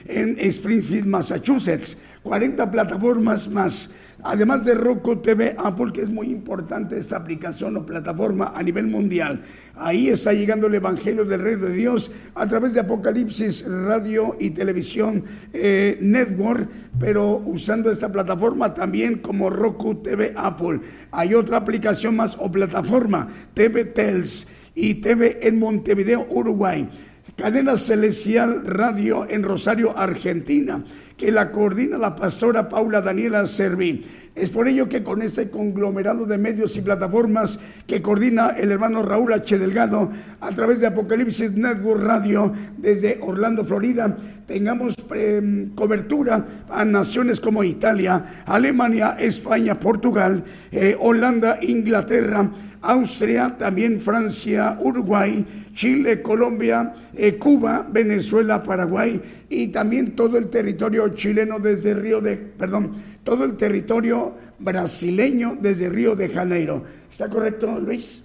en Springfield, Massachusetts. 40 plataformas más. Además de Roku TV Apple, que es muy importante esta aplicación o plataforma a nivel mundial. Ahí está llegando el Evangelio del Rey de Dios a través de Apocalipsis Radio y Televisión eh, Network, pero usando esta plataforma también como Roku TV Apple. Hay otra aplicación más o plataforma, TV Tels y TV en Montevideo, Uruguay. Cadena Celestial Radio en Rosario, Argentina, que la coordina la pastora Paula Daniela Serví. Es por ello que con este conglomerado de medios y plataformas que coordina el hermano Raúl H. Delgado a través de Apocalipsis Network Radio desde Orlando, Florida, tengamos eh, cobertura a naciones como Italia, Alemania, España, Portugal, eh, Holanda, Inglaterra, Austria, también Francia, Uruguay, Chile, Colombia, eh, Cuba, Venezuela, Paraguay y también todo el territorio chileno desde Río de, perdón, todo el territorio brasileño desde Río de Janeiro. ¿Está correcto, Luis?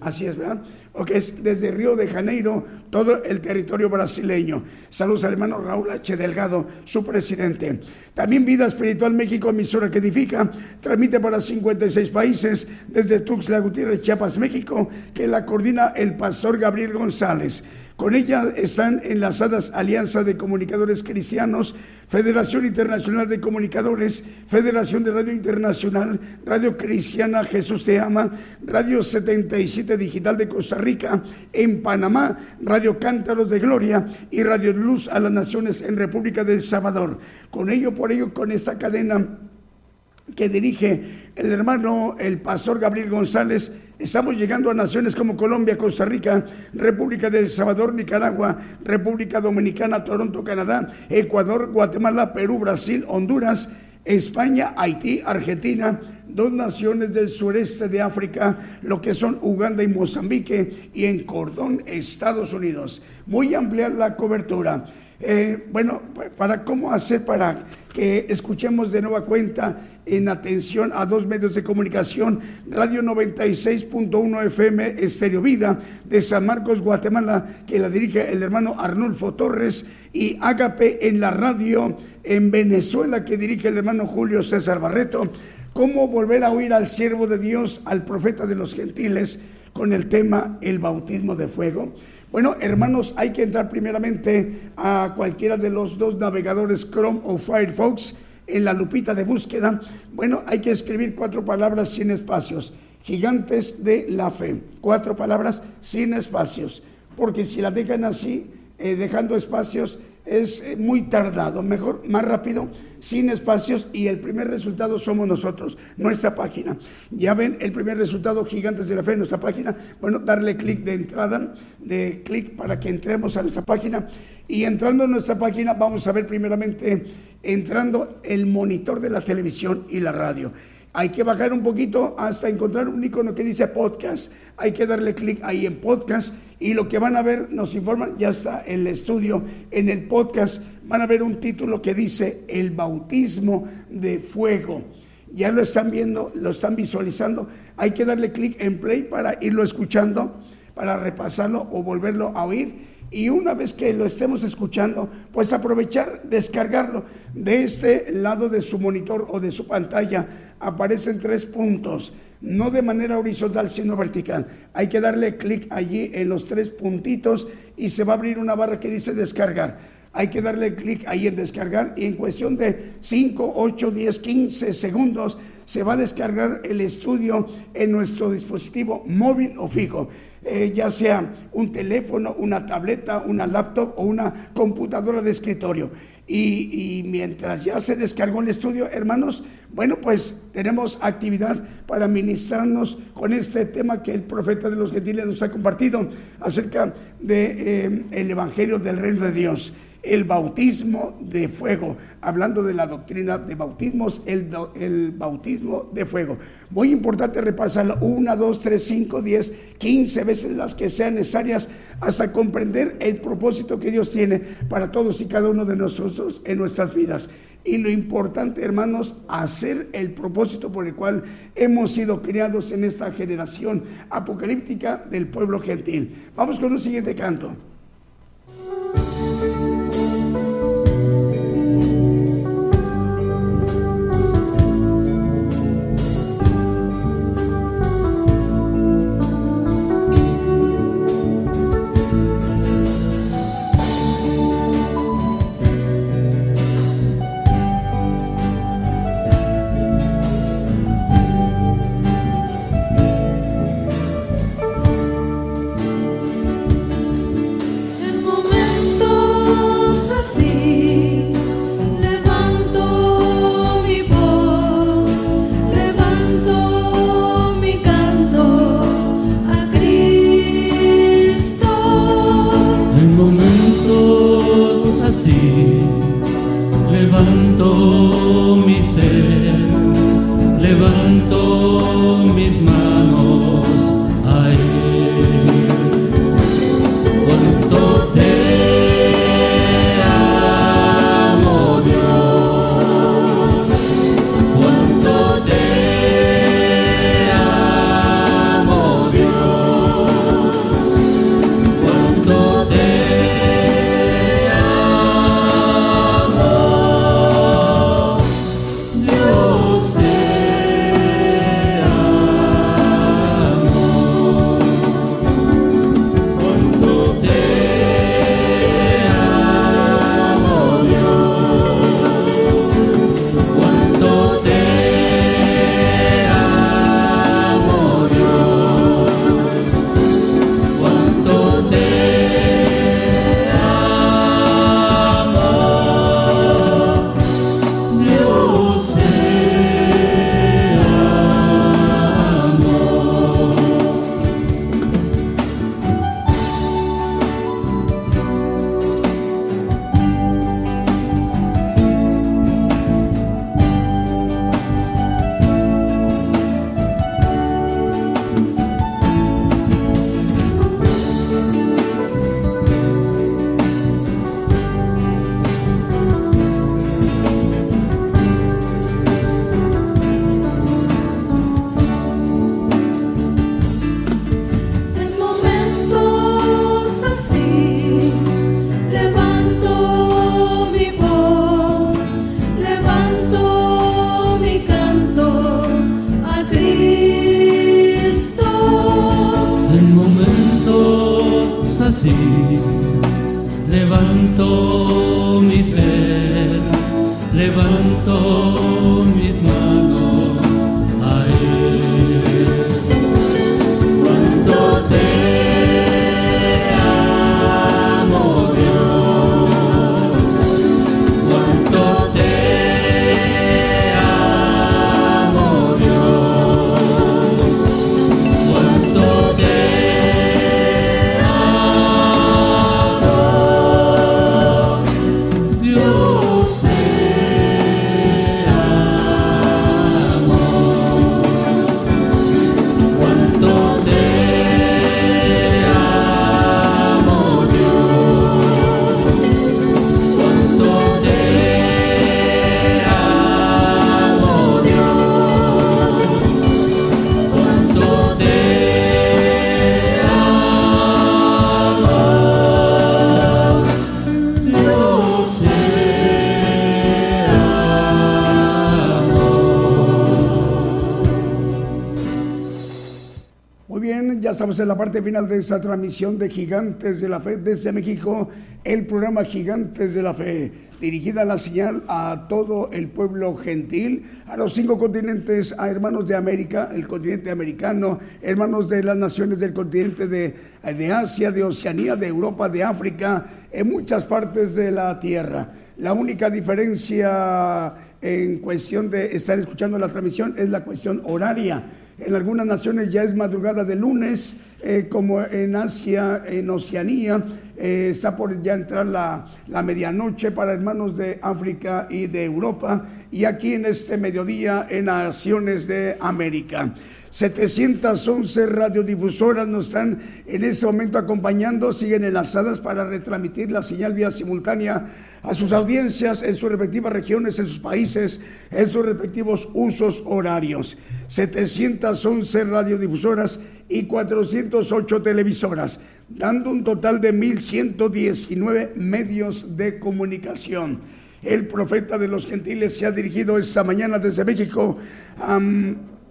Así es, ¿verdad? O que es desde Río de Janeiro, todo el territorio brasileño. Saludos al hermano Raúl H. Delgado, su presidente. También Vida Espiritual México, emisora que edifica, transmite para 56 países desde Tuxtla Gutiérrez, Chiapas, México, que la coordina el pastor Gabriel González. Con ella están enlazadas Alianza de Comunicadores Cristianos, Federación Internacional de Comunicadores, Federación de Radio Internacional, Radio Cristiana Jesús Te Ama, Radio 77 Digital de Costa Rica, en Panamá, Radio Cántaros de Gloria y Radio Luz a las Naciones en República del Salvador. Con ello, por ello, con esta cadena que dirige el hermano, el pastor Gabriel González, Estamos llegando a naciones como Colombia, Costa Rica, República de El Salvador, Nicaragua, República Dominicana, Toronto, Canadá, Ecuador, Guatemala, Perú, Brasil, Honduras, España, Haití, Argentina, dos naciones del sureste de África, lo que son Uganda y Mozambique, y en Cordón, Estados Unidos. Voy a ampliar la cobertura. Eh, bueno, para cómo hacer para que escuchemos de nueva cuenta en atención a dos medios de comunicación, Radio 96.1 FM Estéreo Vida de San Marcos, Guatemala, que la dirige el hermano Arnulfo Torres, y Ágape en la radio en Venezuela, que dirige el hermano Julio César Barreto. ¿Cómo volver a oír al siervo de Dios, al profeta de los gentiles, con el tema el bautismo de fuego? Bueno, hermanos, hay que entrar primeramente a cualquiera de los dos navegadores Chrome o Firefox en la lupita de búsqueda. Bueno, hay que escribir cuatro palabras sin espacios. Gigantes de la fe. Cuatro palabras sin espacios. Porque si la dejan así, eh, dejando espacios, es eh, muy tardado. Mejor, más rápido, sin espacios y el primer resultado somos nosotros, nuestra página. Ya ven el primer resultado, Gigantes de la Fe, nuestra página. Bueno, darle clic de entrada, de clic para que entremos a nuestra página Y entrando en nuestra página vamos a ver primeramente entrando el monitor de la televisión y la radio. Hay que bajar un poquito hasta encontrar un icono que dice podcast. Hay que darle clic ahí en podcast y lo que van a ver, nos informan, ya está el estudio en el podcast. Van a ver un título que dice El bautismo de fuego. Ya lo están viendo, lo están visualizando. Hay que darle clic en play para irlo escuchando, para repasarlo o volverlo a oír y una vez que lo estemos escuchando, pues aprovechar, descargarlo. De este lado de su monitor o de su pantalla aparecen tres puntos, no de manera horizontal, sino vertical. Hay que darle clic allí en los tres puntitos y se va a abrir una barra que dice descargar. Hay que darle clic ahí en descargar y en cuestión de 5, 8, 10, 15 segundos se va a descargar el estudio en nuestro dispositivo móvil o fijo. Eh, ya sea un teléfono, una tableta, una laptop o una computadora de escritorio. Y, mientras ya se descargó el estudio, hermanos, bueno, pues tenemos actividad para ministrarnos con este tema que el profeta de los gentiles nos ha compartido acerca del de, eh, Evangelio del Reino de Dios el bautismo de fuego, hablando de la doctrina de bautismos, el, el, bautismo de fuego. Muy importante repasarlo una, dos, tres, cinco, diez, quince veces las que sean necesarias hasta comprender el propósito que Dios tiene para todos y cada uno de nosotros en nuestras vidas. Y lo importante, hermanos, hacer el propósito por el cual hemos sido criados en esta generación apocalíptica del pueblo gentil. Vamos con un siguiente canto. Estamos en la parte final de esta transmisión de Gigantes de la Fe desde México, el programa Gigantes de la Fe, dirigida la señal a todo el pueblo gentil, a los cinco continentes, a hermanos de América, el continente americano, hermanos de las naciones del continente de, de Asia, de Oceanía, de Europa, de África, en muchas partes de la tierra. La única diferencia en cuestión de estar escuchando la transmisión es la cuestión horaria. En algunas naciones ya es madrugada de lunes, eh, como en Asia, en Oceanía, eh, está por ya entrar la, la medianoche para hermanos de África y de Europa, y aquí en este mediodía en naciones de América. 711 radiodifusoras nos están en este momento acompañando, siguen enlazadas para retransmitir la señal vía simultánea a sus audiencias en sus respectivas regiones, en sus países, en sus respectivos usos horarios. 711 radiodifusoras y 408 televisoras, dando un total de 1.119 medios de comunicación. El profeta de los gentiles se ha dirigido esta mañana desde México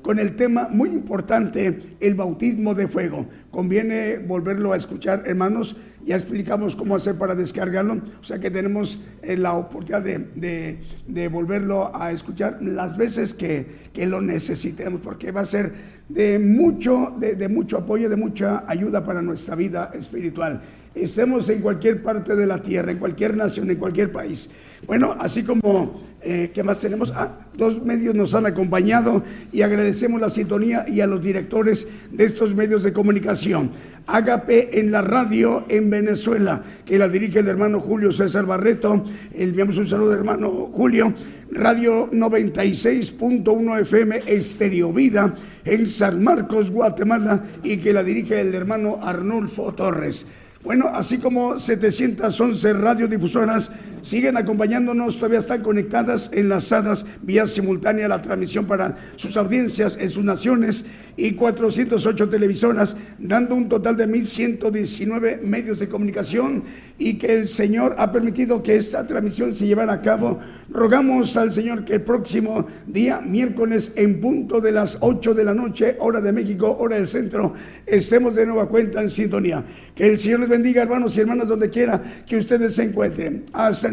con el tema muy importante, el bautismo de fuego. Conviene volverlo a escuchar, hermanos. Ya explicamos cómo hacer para descargarlo. O sea que tenemos eh, la oportunidad de, de, volverlo a escuchar las veces que, que, lo necesitemos, porque va a ser de mucho, de, de mucho apoyo, de mucha ayuda para nuestra vida espiritual. Estemos en cualquier parte de la tierra, en cualquier nación, en cualquier país. Bueno, así como, eh, ¿qué más tenemos? Ah, dos medios nos han acompañado y agradecemos la sintonía y a los directores de estos medios de comunicación. Agape en la radio en Venezuela, que la dirige el hermano Julio César Barreto. Enviamos un saludo, hermano Julio. Radio 96.1 FM Estéreo Vida en San Marcos, Guatemala, y que la dirige el hermano Arnulfo Torres. Bueno, así como 711 radiodifusoras siguen acompañándonos, todavía están conectadas, enlazadas vía simultánea la transmisión para sus audiencias en sus naciones y 408 televisoras, dando un total de 1.119 medios de comunicación y que el Señor ha permitido que esta transmisión se llevara a cabo. Rogamos al Señor que el próximo día, miércoles, en punto de las 8 de la noche, hora de México, hora del centro, estemos de nueva cuenta en sintonía. Que el Señor les bendiga, hermanos y hermanas, donde quiera que ustedes se encuentren. Hasta